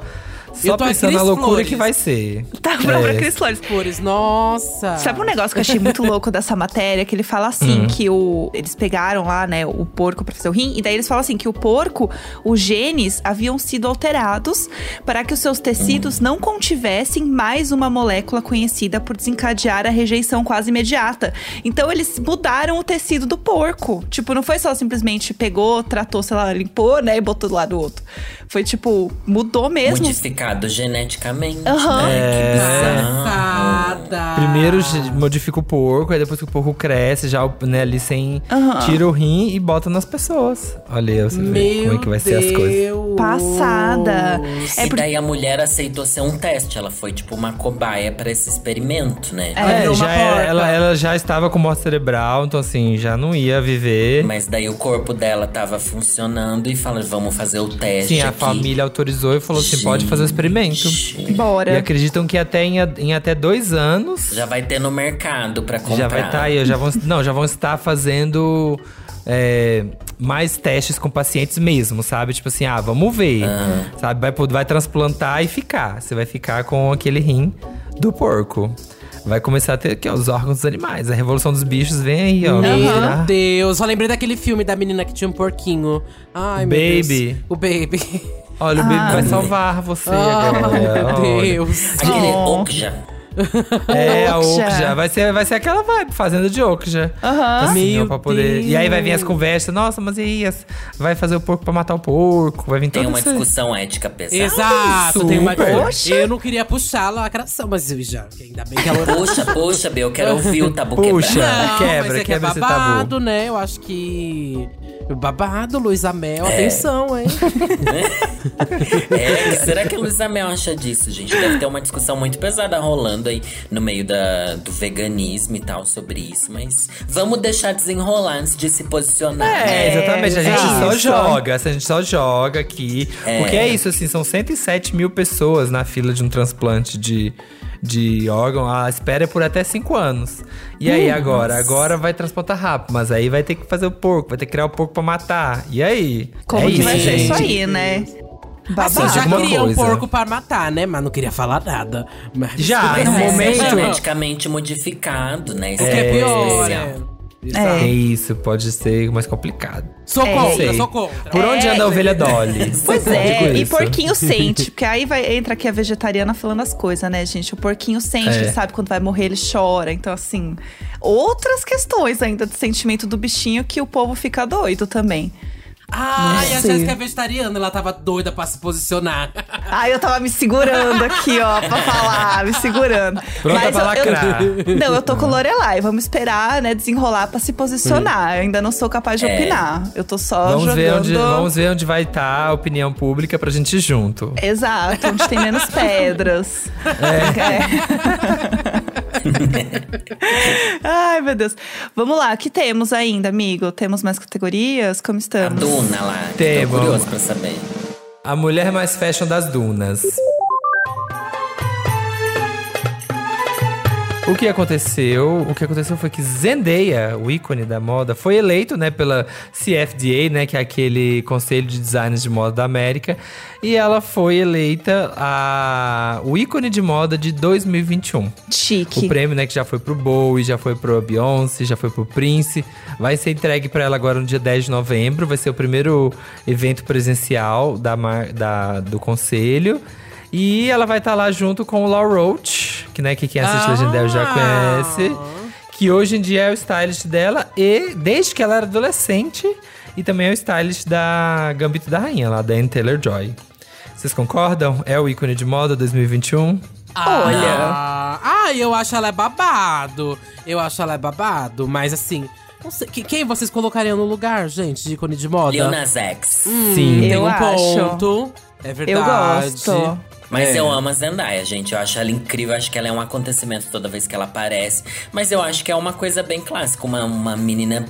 Speaker 4: Só
Speaker 6: Eu tô
Speaker 4: pensando na loucura
Speaker 6: Flores.
Speaker 4: que vai ser.
Speaker 3: Tá própria
Speaker 4: É.
Speaker 3: Cris Flores.
Speaker 6: Flores, nossa.
Speaker 3: Sabe um negócio que eu achei muito louco dessa matéria? Que ele fala assim, que o, eles pegaram lá, né, o porco pra fazer o rim. E daí eles falam assim, que o porco, os genes haviam sido alterados para que os seus tecidos não contivessem mais uma molécula conhecida por desencadear a rejeição quase imediata. Então eles mudaram o tecido do porco. Tipo, não foi só simplesmente pegou, tratou, sei lá, limpou, né, e botou do lado do outro. Foi tipo, mudou mesmo.
Speaker 5: Modificado geneticamente.
Speaker 3: Aham.
Speaker 5: Né?
Speaker 4: É.
Speaker 5: Que bizarro.
Speaker 4: Primeiro ge- modifica o porco, aí depois que o porco cresce, já né, ali sem.
Speaker 3: Aham.
Speaker 4: Tira o rim e bota nas pessoas. Olha aí, você vê como é que vai ser as coisas.
Speaker 6: Deus.
Speaker 3: Passada. É
Speaker 5: e
Speaker 3: por-
Speaker 5: daí a mulher aceitou ser um teste. Ela foi tipo uma cobaia pra esse experimento, né?
Speaker 3: É.
Speaker 4: É, já
Speaker 6: porta.
Speaker 4: ela, ela já estava com morte cerebral, então assim, já não ia viver.
Speaker 5: Mas daí o corpo dela tava funcionando e falaram, vamos fazer o teste
Speaker 4: Sim, a
Speaker 5: aqui.
Speaker 4: família autorizou e falou assim: pode fazer o experimento.
Speaker 3: Bora.
Speaker 4: E acreditam que até em, em até dois anos
Speaker 5: Já vai ter no mercado pra comprar.
Speaker 4: já vai estar aí, já vão, não, já vão estar fazendo é, mais testes com pacientes mesmo, sabe? Tipo assim, ah, vamos ver, sabe? Vai, vai transplantar e ficar. Você vai ficar com aquele rim do porco. Vai começar a ter aqui, ó, os órgãos dos animais. A revolução dos bichos vem aí, ó.
Speaker 6: Meu
Speaker 4: Virar-
Speaker 6: Deus, só lembrei daquele filme da menina que tinha um porquinho. Ai, meu
Speaker 4: Baby.
Speaker 6: Deus. O Baby.
Speaker 4: Olha, o bebê vai salvar você
Speaker 6: Ai,
Speaker 4: agora.
Speaker 6: meu
Speaker 4: olha.
Speaker 6: Deus.
Speaker 5: Aquele
Speaker 3: Oh.
Speaker 5: Okja.
Speaker 4: É, a
Speaker 3: Okja.
Speaker 4: Vai ser, vai ser aquela vibe, fazenda de Okja.
Speaker 3: Aham.
Speaker 4: Assim, ó,
Speaker 6: Meu
Speaker 4: pra poder... E aí vai vir as conversas. Nossa, mas e aí? as- Vai fazer o porco pra matar o porco? Vai vir
Speaker 5: Tem uma
Speaker 4: esse-
Speaker 5: discussão ética pesada.
Speaker 6: Exato, tem uma.
Speaker 3: Poxa.
Speaker 6: Eu não queria puxar a lacração, mas eu já. Ainda bem que ela.
Speaker 5: Poxa, poxa, Bel, eu quero ouvir o tabu
Speaker 4: Puxa.
Speaker 6: Não,
Speaker 4: quebra,
Speaker 6: mas é que é
Speaker 4: quebra esse tabu.
Speaker 6: babado, né? Eu acho que. Babado, Luísa Mel, atenção, hein?
Speaker 5: É, será que a Luísa Mel acha disso, gente? Deve ter uma discussão muito pesada rolando aí no meio da, do veganismo e tal sobre isso. Mas vamos deixar desenrolar antes de se posicionar.
Speaker 4: É,
Speaker 5: né?
Speaker 4: exatamente. A gente só
Speaker 3: isso.
Speaker 4: joga. A gente só joga aqui.
Speaker 5: É.
Speaker 4: Porque é isso, assim, são 107 mil pessoas na fila de um transplante de, de órgão. A espera é por até 5 anos. E aí, agora? Agora vai transplantar rápido. Mas aí vai ter que fazer o porco, vai ter que criar o porco pra matar. E aí?
Speaker 3: Como
Speaker 4: é
Speaker 3: que vai ser isso aí, né?
Speaker 6: Assim,
Speaker 3: Babado.
Speaker 6: já queria um
Speaker 4: coisa.
Speaker 6: porco pra matar, né? Mas não queria falar nada. Mas-
Speaker 4: Já,
Speaker 5: Mas
Speaker 4: no
Speaker 5: é
Speaker 4: momento-
Speaker 5: geneticamente modificado, né?
Speaker 6: O que é pior,
Speaker 5: especial.
Speaker 3: É.
Speaker 4: É isso, pode ser mais complicado.
Speaker 6: Sou
Speaker 3: É.
Speaker 6: contra, sou contra.
Speaker 4: Por onde
Speaker 3: É.
Speaker 4: anda a ovelha Dolly?
Speaker 3: Pois é, e porquinho sente, porque aí vai, entra aqui a vegetariana falando as coisas, né, gente? O porquinho sente,
Speaker 4: É.
Speaker 3: ele sabe quando vai morrer, ele chora. Então, assim, outras questões ainda do sentimento do bichinho que o povo fica doido também.
Speaker 6: Ai, a
Speaker 3: sei.
Speaker 6: Jéssica é vegetariana, ela tava doida pra se posicionar.
Speaker 3: Ai, eu tava me segurando aqui, ó, pra falar, me segurando.
Speaker 4: Pronta pra
Speaker 3: eu-
Speaker 4: lacrar.
Speaker 3: eu, Não, eu tô com Lorelai. Vamos esperar, né, desenrolar pra se posicionar. Eu ainda não sou capaz de
Speaker 5: É.
Speaker 3: opinar. Eu tô só
Speaker 4: Vamos
Speaker 3: jogando.
Speaker 4: ver, onde, vamos ver onde vai estar a opinião pública pra gente ir junto.
Speaker 3: Exato, onde tem menos pedras. É. Ai, meu Deus. Vamos lá, o que temos ainda, amigo? Temos mais categorias? Como
Speaker 5: A
Speaker 3: estamos?
Speaker 5: Duna lá.
Speaker 4: Temos.
Speaker 5: Tô curioso pra saber.
Speaker 4: A mulher mais fashion das dunas. O que aconteceu? O que aconteceu foi que Zendaya, o ícone da moda, foi eleito, né, pela CFDA, né, que é aquele Conselho de Designers de Moda da América, e ela foi eleita a o ícone de moda de 2021.
Speaker 3: Chique.
Speaker 4: O prêmio, né, que já foi pro Bowie, já foi pro Beyoncé, já foi pro Prince. Vai ser entregue pra ela agora no dia 10 de novembro. Vai ser o primeiro evento presencial da, da- do conselho. E ela vai estar lá junto com o Law Roach, que, né, que quem assiste
Speaker 6: Ah.
Speaker 4: Legendary já conhece. Que hoje em dia é o stylist dela. E desde que ela era adolescente. E também é o stylist da Gambito da Rainha, lá da Anne Taylor-Joy. Vocês concordam? É o ícone de moda 2021?
Speaker 3: Olha.
Speaker 6: Ah, ah, eu acho ela é babado. Eu acho ela é babado, mas assim. Não sei, que- quem vocês colocariam no lugar, gente, de ícone de moda?
Speaker 5: Lil Nas X.
Speaker 6: Hum,
Speaker 4: Sim.
Speaker 6: tem
Speaker 3: Eu
Speaker 6: um
Speaker 3: acho.
Speaker 6: ponto. É
Speaker 3: Eu
Speaker 6: verdade.
Speaker 3: gosto.
Speaker 5: Mas
Speaker 6: É.
Speaker 5: eu amo a Zendaya, gente. Eu acho ela incrível. Eu acho que ela é um acontecimento toda vez que ela aparece. Mas eu acho que é uma coisa bem clássica. Uma, uma menina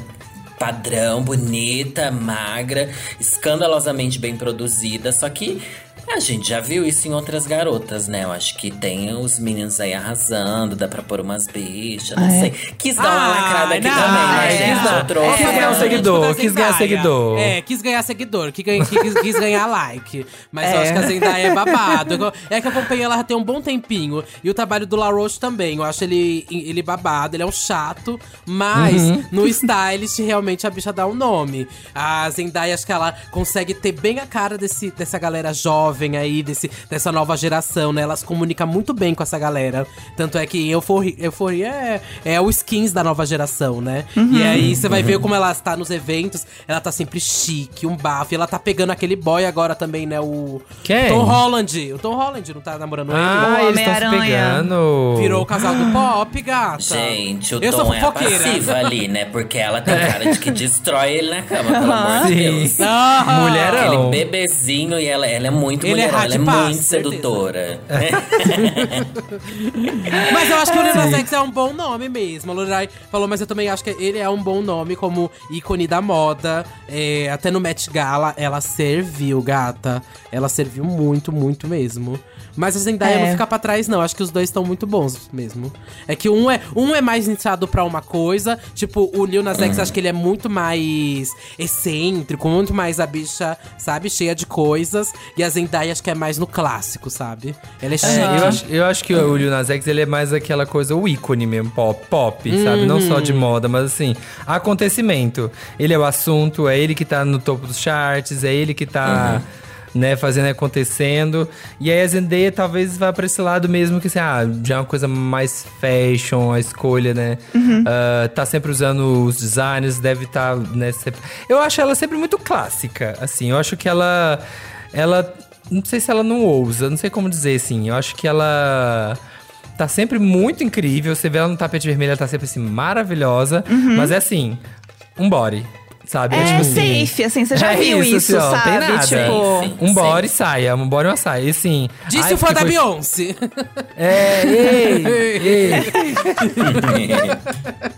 Speaker 5: padrão, bonita, magra, escandalosamente bem produzida. Só que a gente já viu isso em outras garotas, né? Eu acho que tem os meninos aí arrasando. Dá pra pôr umas bichas, não
Speaker 3: Ah, é?
Speaker 5: sei. Quis dar uma
Speaker 6: Ah,
Speaker 5: lacrada aqui
Speaker 6: não,
Speaker 5: também, né,
Speaker 6: é,
Speaker 5: gente?
Speaker 6: não.
Speaker 5: Eu trouxe
Speaker 4: Quis ganhar um seguidor,
Speaker 6: Tipo da
Speaker 4: quis ganhar
Speaker 6: Zendaya.
Speaker 4: seguidor.
Speaker 6: É, quis ganhar seguidor, que ganha- que quis, quis ganhar like. Mas eu
Speaker 3: É.
Speaker 6: acho que a Zendaya é babado. É que eu acompanhei ela já tem um bom tempinho. E o trabalho do La Roche também. Eu acho ele, ele babado, ele é um chato. Mas
Speaker 4: Uhum.
Speaker 6: no stylist, realmente a bicha dá um nome. A Zendaya, acho que ela consegue ter bem a cara desse, dessa galera jovem aí, desse, dessa nova geração, né? Ela se comunica muito bem com essa galera. Tanto é que Euphoria é, é o skins da nova geração, né? E aí você vai ver como ela está nos eventos. Ela tá sempre chique, um bafo. E ela tá pegando aquele boy agora também, né? O
Speaker 4: Quem?
Speaker 6: Tom Holland. O Tom Holland não tá namorando
Speaker 4: Ah,
Speaker 3: O
Speaker 4: eles estão se
Speaker 3: Homem-Aranha.
Speaker 4: pegando.
Speaker 6: ele? Virou o casal do pop, gata.
Speaker 5: Gente, o
Speaker 6: Eu sou
Speaker 5: Tom é a
Speaker 6: fofoqueira.
Speaker 5: passiva ali, né? Porque ela tem cara de que destrói ele na cama, pelo amor de
Speaker 4: Sim.
Speaker 5: Deus.
Speaker 6: Ah,
Speaker 4: Mulherão.
Speaker 5: Aquele bebezinho e ela, ela é muito
Speaker 6: Ele é
Speaker 5: mulherão, ela é
Speaker 6: radipaz,
Speaker 5: muito
Speaker 6: certeza.
Speaker 5: sedutora.
Speaker 6: Mas eu acho que o Lil Nas X é um bom nome mesmo. A Lorelai falou, mas eu também acho que ele é um bom nome como ícone da moda. É, até no Met Gala, ela serviu, gata. Ela serviu muito, muito mesmo. Mas a Zendaya
Speaker 3: É.
Speaker 6: não fica pra trás, não. Acho que os dois estão muito bons mesmo. É que um é, um é mais nichado pra uma coisa. Tipo, o Lil Nas X, acho que ele é muito mais excêntrico, muito mais a bicha, sabe? Cheia de coisas. E a Zendaya, acho que é mais no clássico, sabe? Ela é chique.
Speaker 4: É, eu, acho, eu acho que o Lil Nas X ele é mais aquela coisa, o ícone mesmo, pop, pop sabe? Não só de moda, mas assim, acontecimento. Ele é o assunto, é ele que tá no topo dos charts, é ele que tá. Né, fazendo acontecendo. E aí a Zendaya talvez vá pra esse lado mesmo que assim, ah, já é uma coisa mais fashion, a escolha, né? Ah, tá sempre usando os designs, deve estar, né, sempre... Eu acho ela sempre muito clássica, assim. Eu acho que ela ela não sei se ela não ousa, não sei como dizer assim. Eu acho que ela tá sempre muito incrível. Você vê ela no tapete vermelho, ela tá sempre assim maravilhosa, mas é assim, um body. Sabe?
Speaker 3: É
Speaker 4: tipo assim,
Speaker 3: safe, assim, você já
Speaker 4: é
Speaker 3: viu
Speaker 4: isso,
Speaker 3: isso,
Speaker 4: assim, ó, não tem
Speaker 3: sabe?
Speaker 4: nada.
Speaker 3: Tipo.
Speaker 5: Sim.
Speaker 4: Um body saia, um body uma saia. E assim.
Speaker 6: Disse
Speaker 4: ai,
Speaker 6: o fã da
Speaker 4: foi-
Speaker 6: Beyoncé.
Speaker 4: É, ei, ei.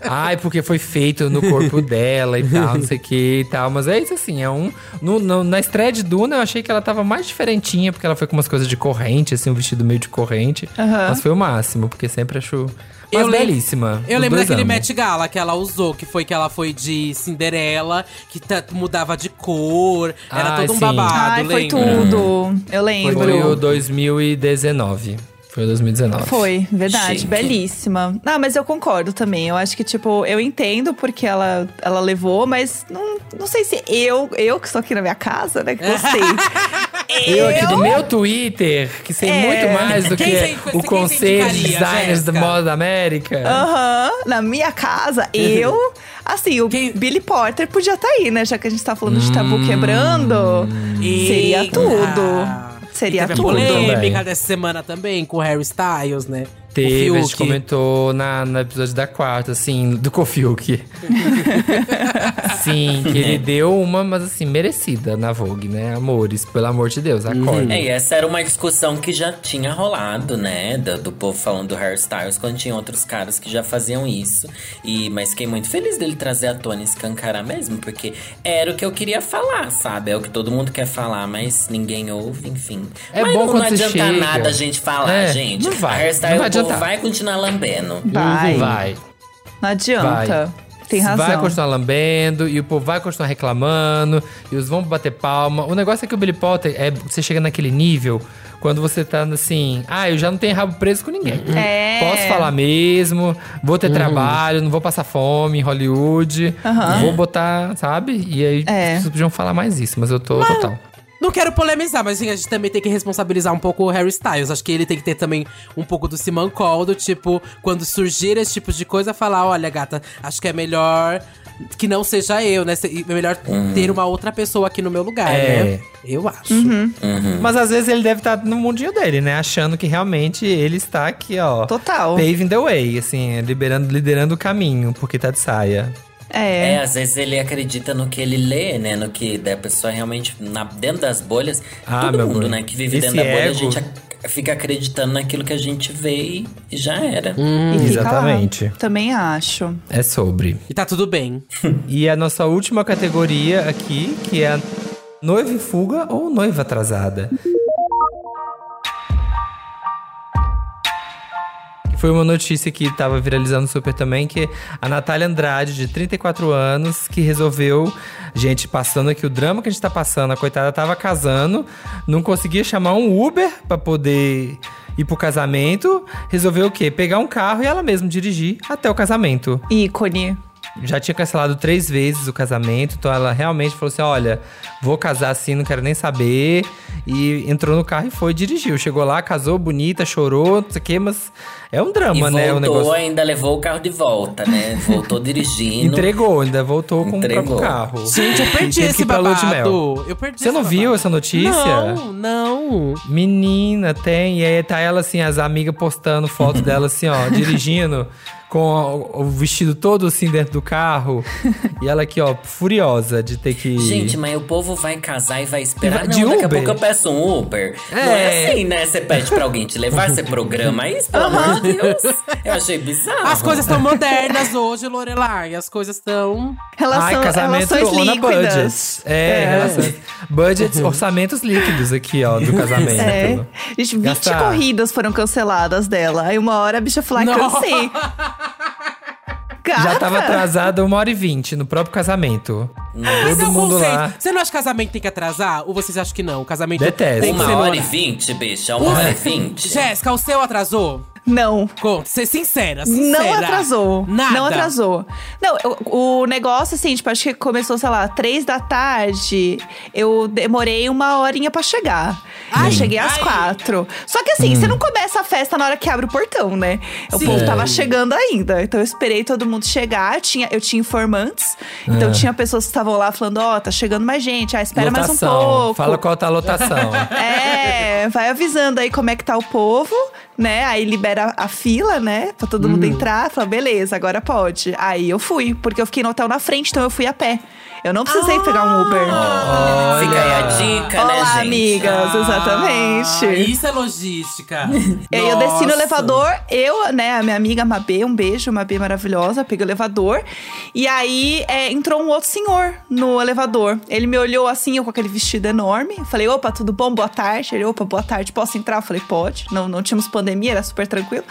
Speaker 4: Ai, porque foi feito no corpo dela e tal, não sei o que e tal. Mas é isso assim, é um. no- no- na estreia de Duna, eu achei que ela tava mais diferentinha, porque ela foi com umas coisas de corrente, assim, um vestido meio de corrente. Mas foi o máximo, porque sempre acho. Mas
Speaker 6: Eu
Speaker 4: belíssima.
Speaker 6: Eu lembro daquele
Speaker 4: amo.
Speaker 6: Met Gala que ela usou, que foi que ela foi de Cinderela, que mudava de cor, era
Speaker 4: Ai,
Speaker 6: todo um
Speaker 4: sim.
Speaker 6: babado,
Speaker 3: Ai, foi
Speaker 6: lembra?
Speaker 3: tudo. Eu
Speaker 4: Foi
Speaker 3: lembro.
Speaker 4: o 2019. Foi o 2019.
Speaker 3: Foi, verdade,
Speaker 5: Chique.
Speaker 3: belíssima. Ah, mas eu concordo também. Eu acho que, tipo, eu entendo porque ela, ela levou, mas não, não sei se eu, eu que estou aqui na minha casa, né, que gostei.
Speaker 4: Eu aqui do meu Twitter, que sei
Speaker 3: É.
Speaker 4: muito mais do
Speaker 6: Quem
Speaker 4: que
Speaker 6: você-
Speaker 4: o Conselho de Designers da
Speaker 6: Jéssica?
Speaker 4: Moda da América.
Speaker 3: Aham, na minha casa, eu. Assim, o
Speaker 6: Quem-
Speaker 3: Billy Porter podia estar aí, né? Já que a gente tá falando de tabu quebrando. Seria tudo. Seria
Speaker 6: Teve a
Speaker 3: tudo.
Speaker 6: polêmica
Speaker 4: Também.
Speaker 6: dessa semana também com o Harry Styles, né? O
Speaker 4: Teve, a gente comentou na, no episódio da quarta, assim, do Kofiuk. Sim, que ele deu uma, mas assim, merecida na Vogue, né? Amores, pelo amor de Deus, acorda.
Speaker 5: É, e essa era uma discussão que já tinha rolado, né? Do, do povo falando do hairstyles, quando tinha outros caras que já faziam isso. E, mas fiquei muito feliz dele trazer a Tony escancarar mesmo, porque era o que eu queria falar, sabe? É o que todo mundo quer falar, mas ninguém ouve, enfim.
Speaker 4: É
Speaker 5: mas
Speaker 4: bom
Speaker 5: não,
Speaker 4: quando
Speaker 5: não adianta
Speaker 4: chega.
Speaker 5: nada a gente falar,
Speaker 4: É,
Speaker 5: gente.
Speaker 4: não vai,
Speaker 5: A hairstyle
Speaker 4: não vai
Speaker 5: o povo
Speaker 4: adiantar.
Speaker 5: vai continuar lambendo.
Speaker 3: Vai.
Speaker 4: Vai.
Speaker 3: Não adianta. Tem razão.
Speaker 4: Vai continuar lambendo e o povo vai continuar reclamando e os vão bater palma. O negócio é que o Billy Potter é você chega naquele nível quando você tá assim, ah, eu já não tenho rabo preso com ninguém.
Speaker 3: É.
Speaker 4: Posso falar mesmo, vou ter trabalho, não vou passar fome em Hollywood, vou botar, sabe? E aí
Speaker 3: É.
Speaker 4: vocês podiam falar mais isso, mas eu tô total.
Speaker 6: Não quero polemizar, mas assim, a gente também tem que responsabilizar um pouco o Harry Styles. Acho que ele tem que ter também um pouco do Simancol, do tipo, quando surgir esse tipo de coisa, falar: olha, gata, acho que é melhor que não seja eu, né? É melhor ter uma outra pessoa aqui no meu lugar,
Speaker 4: É.
Speaker 6: né? Eu acho.
Speaker 4: Mas às vezes ele deve estar no mundinho dele, né? Achando que realmente ele está aqui, ó.
Speaker 3: Total.
Speaker 4: Paving the way, assim, liberando, liderando o caminho, porque tá de saia.
Speaker 5: É,
Speaker 3: É.
Speaker 5: às vezes ele acredita no que ele lê, né? No que da pessoa realmente. Na, dentro das bolhas.
Speaker 4: Ah,
Speaker 5: todo mundo,
Speaker 4: amor.
Speaker 5: né? Que vive
Speaker 4: Esse
Speaker 5: dentro da bolha, a gente fica acreditando naquilo que a gente vê e, já era.
Speaker 3: E fica lá.
Speaker 4: exatamente.
Speaker 3: Também acho.
Speaker 4: É sobre.
Speaker 6: E tá tudo bem.
Speaker 4: E a nossa última categoria aqui, que é a noiva em fuga ou noiva atrasada. Foi uma notícia que estava viralizando super também, que a Natália Andrade, de 34 anos, que resolveu, gente, passando aqui o drama que a gente tá passando, a coitada tava casando, não conseguia chamar um Uber pra poder ir pro casamento, resolveu o quê? Pegar um carro e ela mesma dirigir até o casamento
Speaker 3: Ícone.
Speaker 4: Já tinha cancelado três vezes o casamento, então ela realmente falou assim: olha, vou casar assim, não quero nem saber. E entrou no carro e foi, dirigiu. Chegou lá, casou, bonita, chorou, não sei o quê, mas é um
Speaker 5: E
Speaker 4: drama, né? O
Speaker 5: voltou,
Speaker 4: negócio.
Speaker 5: ainda levou o carro de volta, né? Voltou dirigindo.
Speaker 4: Entregou, ainda voltou com
Speaker 5: Entregou.
Speaker 4: o próprio carro.
Speaker 6: Gente, eu perdi esse babado. Eu perdi
Speaker 4: Você
Speaker 6: esse
Speaker 4: não viu
Speaker 6: babado.
Speaker 4: essa notícia?
Speaker 6: Não, não.
Speaker 4: Menina, tem. E aí tá ela assim, as amigas postando foto dela assim, ó, dirigindo. Com o, vestido todo assim dentro do carro. e ela aqui, ó, furiosa de ter que.
Speaker 5: Gente, mas o povo vai casar e vai esperar.
Speaker 4: Vai
Speaker 5: Não,
Speaker 4: de
Speaker 5: daqui a
Speaker 4: Uber?
Speaker 5: pouco eu peço um Uber. Não
Speaker 4: É.
Speaker 5: é assim, né? Você pede pra alguém te levar, você programa isso, pelo amor de Deus. Eu achei bizarro.
Speaker 6: As coisas estão modernas hoje, Lorelai. As coisas estão.
Speaker 3: Relação,
Speaker 4: Ai, casamento
Speaker 3: relações líquidas.
Speaker 4: É, relações. Budgets, orçamentos líquidos aqui, ó, do casamento.
Speaker 3: É. Gente, 20
Speaker 4: Gastar.
Speaker 3: corridas foram canceladas dela. Aí uma hora a bicha falou, ai,
Speaker 4: Já tava atrasada uma hora e vinte no próprio casamento.
Speaker 6: Mas
Speaker 4: Todo
Speaker 6: é um
Speaker 4: mundo
Speaker 6: conceito.
Speaker 4: lá.
Speaker 6: Você não acha que casamento tem que atrasar? Ou vocês acham que não? O casamento
Speaker 4: Detesto.
Speaker 6: tem que ser
Speaker 5: Uma hora e vinte, bicha. Uma hora e vinte.
Speaker 6: Jéssica, o seu atrasou?
Speaker 3: Não.
Speaker 6: Conta, ser sincera, sincera.
Speaker 3: Não atrasou.
Speaker 6: Nada.
Speaker 3: Não atrasou. Não, o, o negócio, assim, tipo, acho que começou, sei lá, três da tarde. Eu demorei uma horinha pra chegar.
Speaker 6: Ai,
Speaker 3: eu cheguei às
Speaker 6: ai.
Speaker 3: quatro. Só que assim, você não começa a festa na hora que abre o portão, né? O
Speaker 6: Sim.
Speaker 3: povo tava chegando ainda. Então eu esperei todo mundo chegar. Eu tinha, eu tinha informantes. Então
Speaker 4: É.
Speaker 3: tinha pessoas que estavam lá falando, ó, tá chegando mais gente. Ah, espera mais um
Speaker 4: lotação.
Speaker 3: pouco.
Speaker 4: Fala qual tá a lotação.
Speaker 3: É, vai avisando aí como é que tá o povo, né? Aí libera a fila, né? Pra todo mundo entrar. Fala, beleza, agora pode. Aí eu fui, porque eu fiquei no hotel na frente, então eu fui a pé. Eu não precisei pegar um Uber.
Speaker 5: Fica aí a dica, né,
Speaker 3: Olá,
Speaker 5: gente?
Speaker 3: amigas, exatamente.
Speaker 6: Ah, isso é logística.
Speaker 3: E aí eu desci no elevador, eu, né, a minha amiga Mabê, um beijo, Mabê maravilhosa, peguei o elevador. E aí é, entrou um outro senhor no elevador. Ele me olhou assim, eu com aquele vestido enorme. Falei, opa, tudo bom? Boa tarde. Ele, opa, boa tarde, posso entrar? Eu falei, pode. Não, não tínhamos pandemia, era super tranquilo.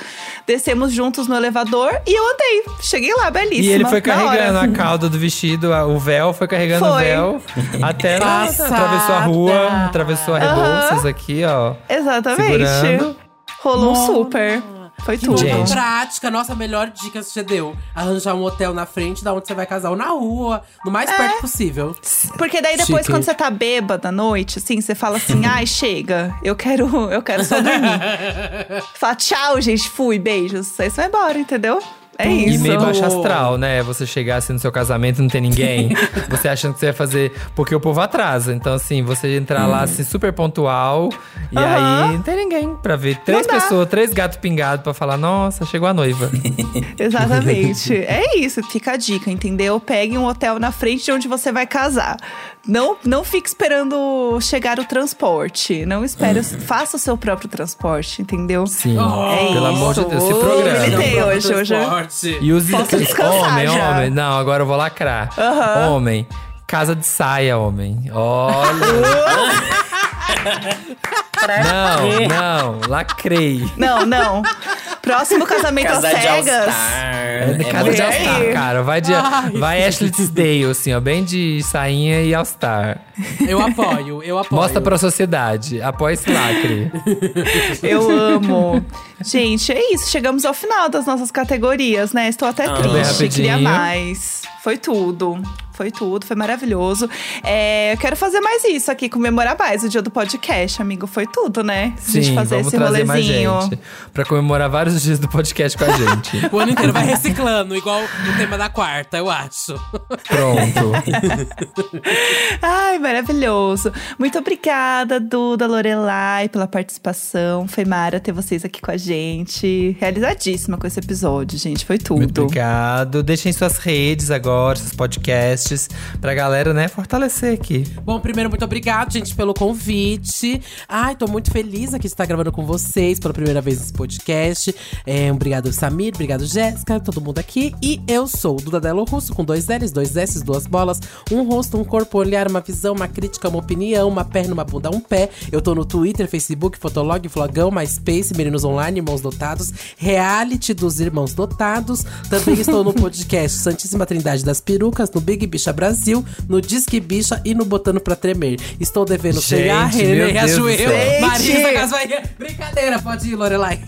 Speaker 3: Descemos juntos no elevador e eu andei. Cheguei lá, belíssima.
Speaker 4: E ele foi carregando a cauda do vestido, o véu, foi carregando o véu. Até lá, atravessou a rua, atravessou a. Rebouças aqui, ó.
Speaker 3: Exatamente.
Speaker 4: Segurando.
Speaker 3: Rolou um super. Foi
Speaker 6: Que
Speaker 3: tudo.
Speaker 4: Gente.
Speaker 6: prática. Nossa, a melhor dica que você deu. Arranjar um hotel na frente da onde você vai casar. Ou na rua, no mais
Speaker 3: É.
Speaker 6: perto possível.
Speaker 3: Porque daí depois,
Speaker 4: Chique.
Speaker 3: quando você tá bêbada à noite, assim, você fala assim, ai, chega, eu quero, eu quero só dormir. fala, tchau, gente, fui, beijos. Aí você vai embora, entendeu? É
Speaker 4: E
Speaker 3: isso.
Speaker 4: meio baixo astral, né? Você chegar assim no seu casamento e não tem ninguém. você achando que você vai fazer. Porque o povo atrasa. Então, assim, você entrar lá assim, super pontual. E
Speaker 3: Aham.
Speaker 4: aí não tem ninguém pra ver. Três pessoas, três gatos pingados pra falar: nossa, chegou a noiva.
Speaker 3: Exatamente. é isso, fica a dica, entendeu? Pegue um hotel na frente de onde você vai casar. Não, não fique esperando chegar o transporte. Não espere, faça o seu próprio transporte, entendeu?
Speaker 4: Sim.
Speaker 3: É
Speaker 4: pelo amor de
Speaker 3: isso.
Speaker 4: Deus, se
Speaker 3: Oh,
Speaker 4: programa.
Speaker 3: militei hoje, hoje.
Speaker 6: Transporte.
Speaker 4: E os homem,
Speaker 3: já.
Speaker 4: homem. Não, agora eu vou lacrar.
Speaker 3: Aham.
Speaker 4: Homem. Casa de saia, homem. Olha. não, não. Lacrei.
Speaker 3: Não, não. Próximo casamento
Speaker 5: Casa
Speaker 3: às
Speaker 5: de
Speaker 3: cegas.
Speaker 4: É
Speaker 5: É
Speaker 4: casa de
Speaker 5: muito-
Speaker 4: All-Star, cara. Vai, de, vai Ashley Tisdale, assim, ó. Bem de sainha e All-Star.
Speaker 6: Eu apoio, eu apoio.
Speaker 4: Mostra pra sociedade. Apoia esse lacre.
Speaker 3: Eu amo. Gente, é isso. Chegamos ao final das nossas categorias, né? Estou até
Speaker 5: Ah.
Speaker 3: Triste. Queria mais. Foi tudo. Foi tudo, foi maravilhoso. É, eu quero fazer mais isso aqui, comemorar mais o dia do podcast, amigo. Foi tudo, né? A gente
Speaker 4: Sim,
Speaker 3: fazer
Speaker 4: vamos
Speaker 3: esse
Speaker 4: trazer mais
Speaker 3: rolezinho.
Speaker 4: gente. Pra comemorar vários dias do podcast com a gente.
Speaker 6: O ano inteiro vai reciclando, igual o tema da quarta, eu acho.
Speaker 4: Pronto.
Speaker 3: Ai, maravilhoso. Muito obrigada, Duda, Lorelai, pela participação. Foi mara ter vocês aqui com a gente. Realizadíssima com esse episódio, gente. Foi tudo.
Speaker 4: Muito obrigado. Deixem suas redes agora, seus podcasts, pra galera, né, fortalecer aqui.
Speaker 6: Bom, primeiro, muito obrigado, gente, pelo convite. Ai, tô muito feliz aqui de estar gravando com vocês pela primeira vez nesse podcast. É, obrigado, Samir, obrigado, Jéssica, todo mundo aqui. E eu sou o Duda Delo Russo, com dois L's, dois S's, duas bolas, um rosto, um corpo, um olhar, uma visão, uma crítica, uma opinião, uma perna, uma bunda, um pé. Eu tô no Twitter, Facebook, Fotolog, Flogão, MySpace, Meninos Online, Irmãos Dotados, Reality dos Irmãos Dotados. Também estou no podcast Santíssima Trindade das Perucas, no Big Bicha Brasil, no Disque Bicha e no Botando Pra Tremer. Estou devendo
Speaker 4: Gente,
Speaker 6: chegar, René,
Speaker 4: Deus
Speaker 3: céu.
Speaker 6: Marisa
Speaker 3: Gente.
Speaker 6: Gasbaia. Brincadeira, pode ir, Lorelai.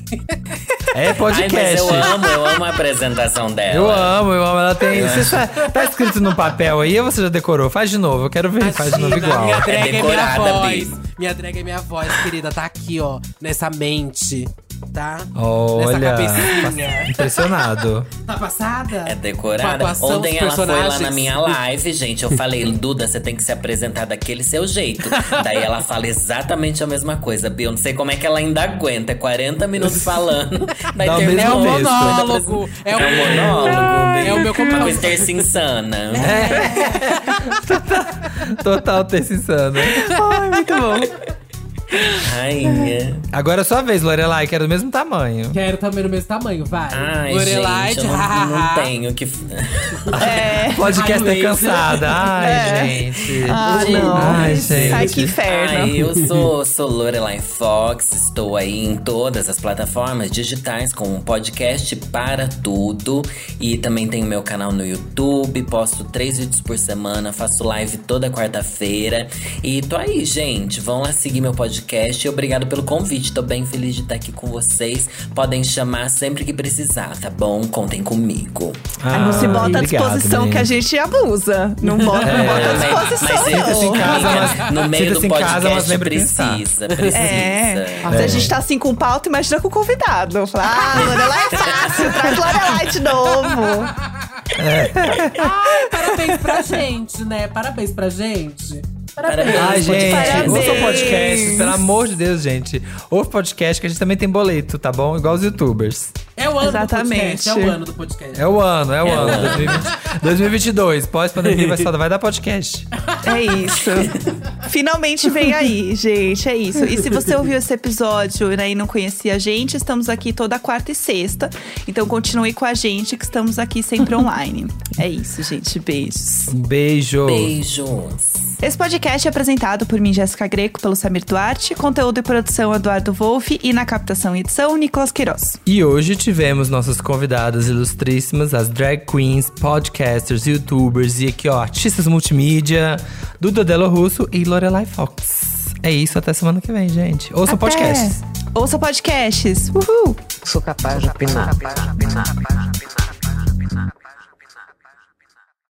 Speaker 4: É
Speaker 5: Ai,
Speaker 4: podcast.
Speaker 5: mas eu amo, eu amo a apresentação dela.
Speaker 4: Eu amo, eu amo. Ela tem. Você tá, tá escrito no papel aí ou você já decorou? Faz de novo, eu quero ver. Faz de novo
Speaker 6: Imagina, Minha
Speaker 4: igual.
Speaker 6: drag é, minha
Speaker 5: decorada,
Speaker 6: voz.
Speaker 5: Bi.
Speaker 6: Minha drag é minha voz, querida. Tá aqui, ó, nessa mente. Tá? Nessa
Speaker 4: Olha.
Speaker 6: cabecinha.
Speaker 4: Impressionado.
Speaker 6: Tá passada?
Speaker 5: É decorada.
Speaker 6: atuação
Speaker 5: Ontem ela foi lá na minha live, gente. Eu falei, Duda, você tem que se apresentar daquele seu jeito. Daí ela fala exatamente a mesma coisa. Eu não sei como é que ela ainda aguenta. É 40 minutos falando. Daí
Speaker 4: Dá o
Speaker 5: termina
Speaker 6: É o monólogo. É o,
Speaker 5: É um monólogo.
Speaker 6: É o meu
Speaker 5: Uma coisa
Speaker 6: compromisso.
Speaker 5: terça insana.
Speaker 4: Total terça insano.
Speaker 3: Ai, muito bom.
Speaker 5: Rainha.
Speaker 4: Agora é sua vez, Lorelai, que era do mesmo tamanho.
Speaker 6: Quero também no mesmo tamanho, vai.
Speaker 5: Ai,
Speaker 6: Lorelai
Speaker 5: gente,
Speaker 6: de
Speaker 5: eu não, não tenho que...
Speaker 3: É.
Speaker 4: Podcast é cansada. Ai,
Speaker 3: É.
Speaker 4: gente.
Speaker 3: Ah, não.
Speaker 4: Ai, gente.
Speaker 3: Ai, que inferno.
Speaker 5: Ai, eu sou, sou Lorelai Fox, estou aí em todas as plataformas digitais com um podcast para tudo. E também tenho meu canal no YouTube, posto três vídeos por semana, faço live toda quarta-feira. E tô aí, gente. Vão lá seguir meu podcast. E obrigado pelo convite. Tô bem feliz de estar aqui com vocês. Podem chamar sempre que precisar, tá bom? Contem comigo.
Speaker 3: Ai, não se bota à
Speaker 4: obrigado,
Speaker 3: disposição que a gente abusa. Não bota, não bota à disposição,
Speaker 5: mas
Speaker 4: em casa, mas-
Speaker 5: no meio do
Speaker 4: em casa, mas
Speaker 5: podcast precisa, precisa.
Speaker 3: É. Se a gente tá assim com pauta, imagina com o convidado. Fala, ah, Lorelai é fácil, traz Lorelai de novo.
Speaker 6: Ai, parabéns pra gente, né? Parabéns pra gente. Parabéns.
Speaker 4: Ai, gente,
Speaker 3: Parabéns.
Speaker 4: ouça o podcast, pelo amor de Deus, gente. Ouve podcast que a gente também tem boleto, tá bom? Igual os youtubers.
Speaker 6: É o ano
Speaker 3: Exatamente.
Speaker 6: do podcast. É o ano do podcast.
Speaker 4: É o ano, é o ano. 2020, 2022, pós-pandemia vai, vai dar podcast.
Speaker 3: É isso. Finalmente vem aí, gente. É isso. E se você ouviu esse episódio né, e não conhecia a gente, estamos aqui toda quarta e sexta. Então continue com a gente, que estamos aqui sempre online. É isso, gente. Beijos.
Speaker 4: Um beijo.
Speaker 5: Beijos.
Speaker 3: Esse podcast é apresentado por mim, Jéssica Greco, pelo Samir Duarte, conteúdo e produção Eduardo Wolff e na captação e edição, Nicolas Queiroz.
Speaker 4: E hoje tivemos nossas convidadas ilustríssimas, as drag queens, podcasters, youtubers e aqui, ó, artistas multimídia, Duda Delo Russo e Lorelai Fox. É isso, até semana que vem, gente. Ouçam
Speaker 3: Até.
Speaker 4: podcasts.
Speaker 3: Ouça podcasts. Uhul!
Speaker 2: Sou capaz de opinar.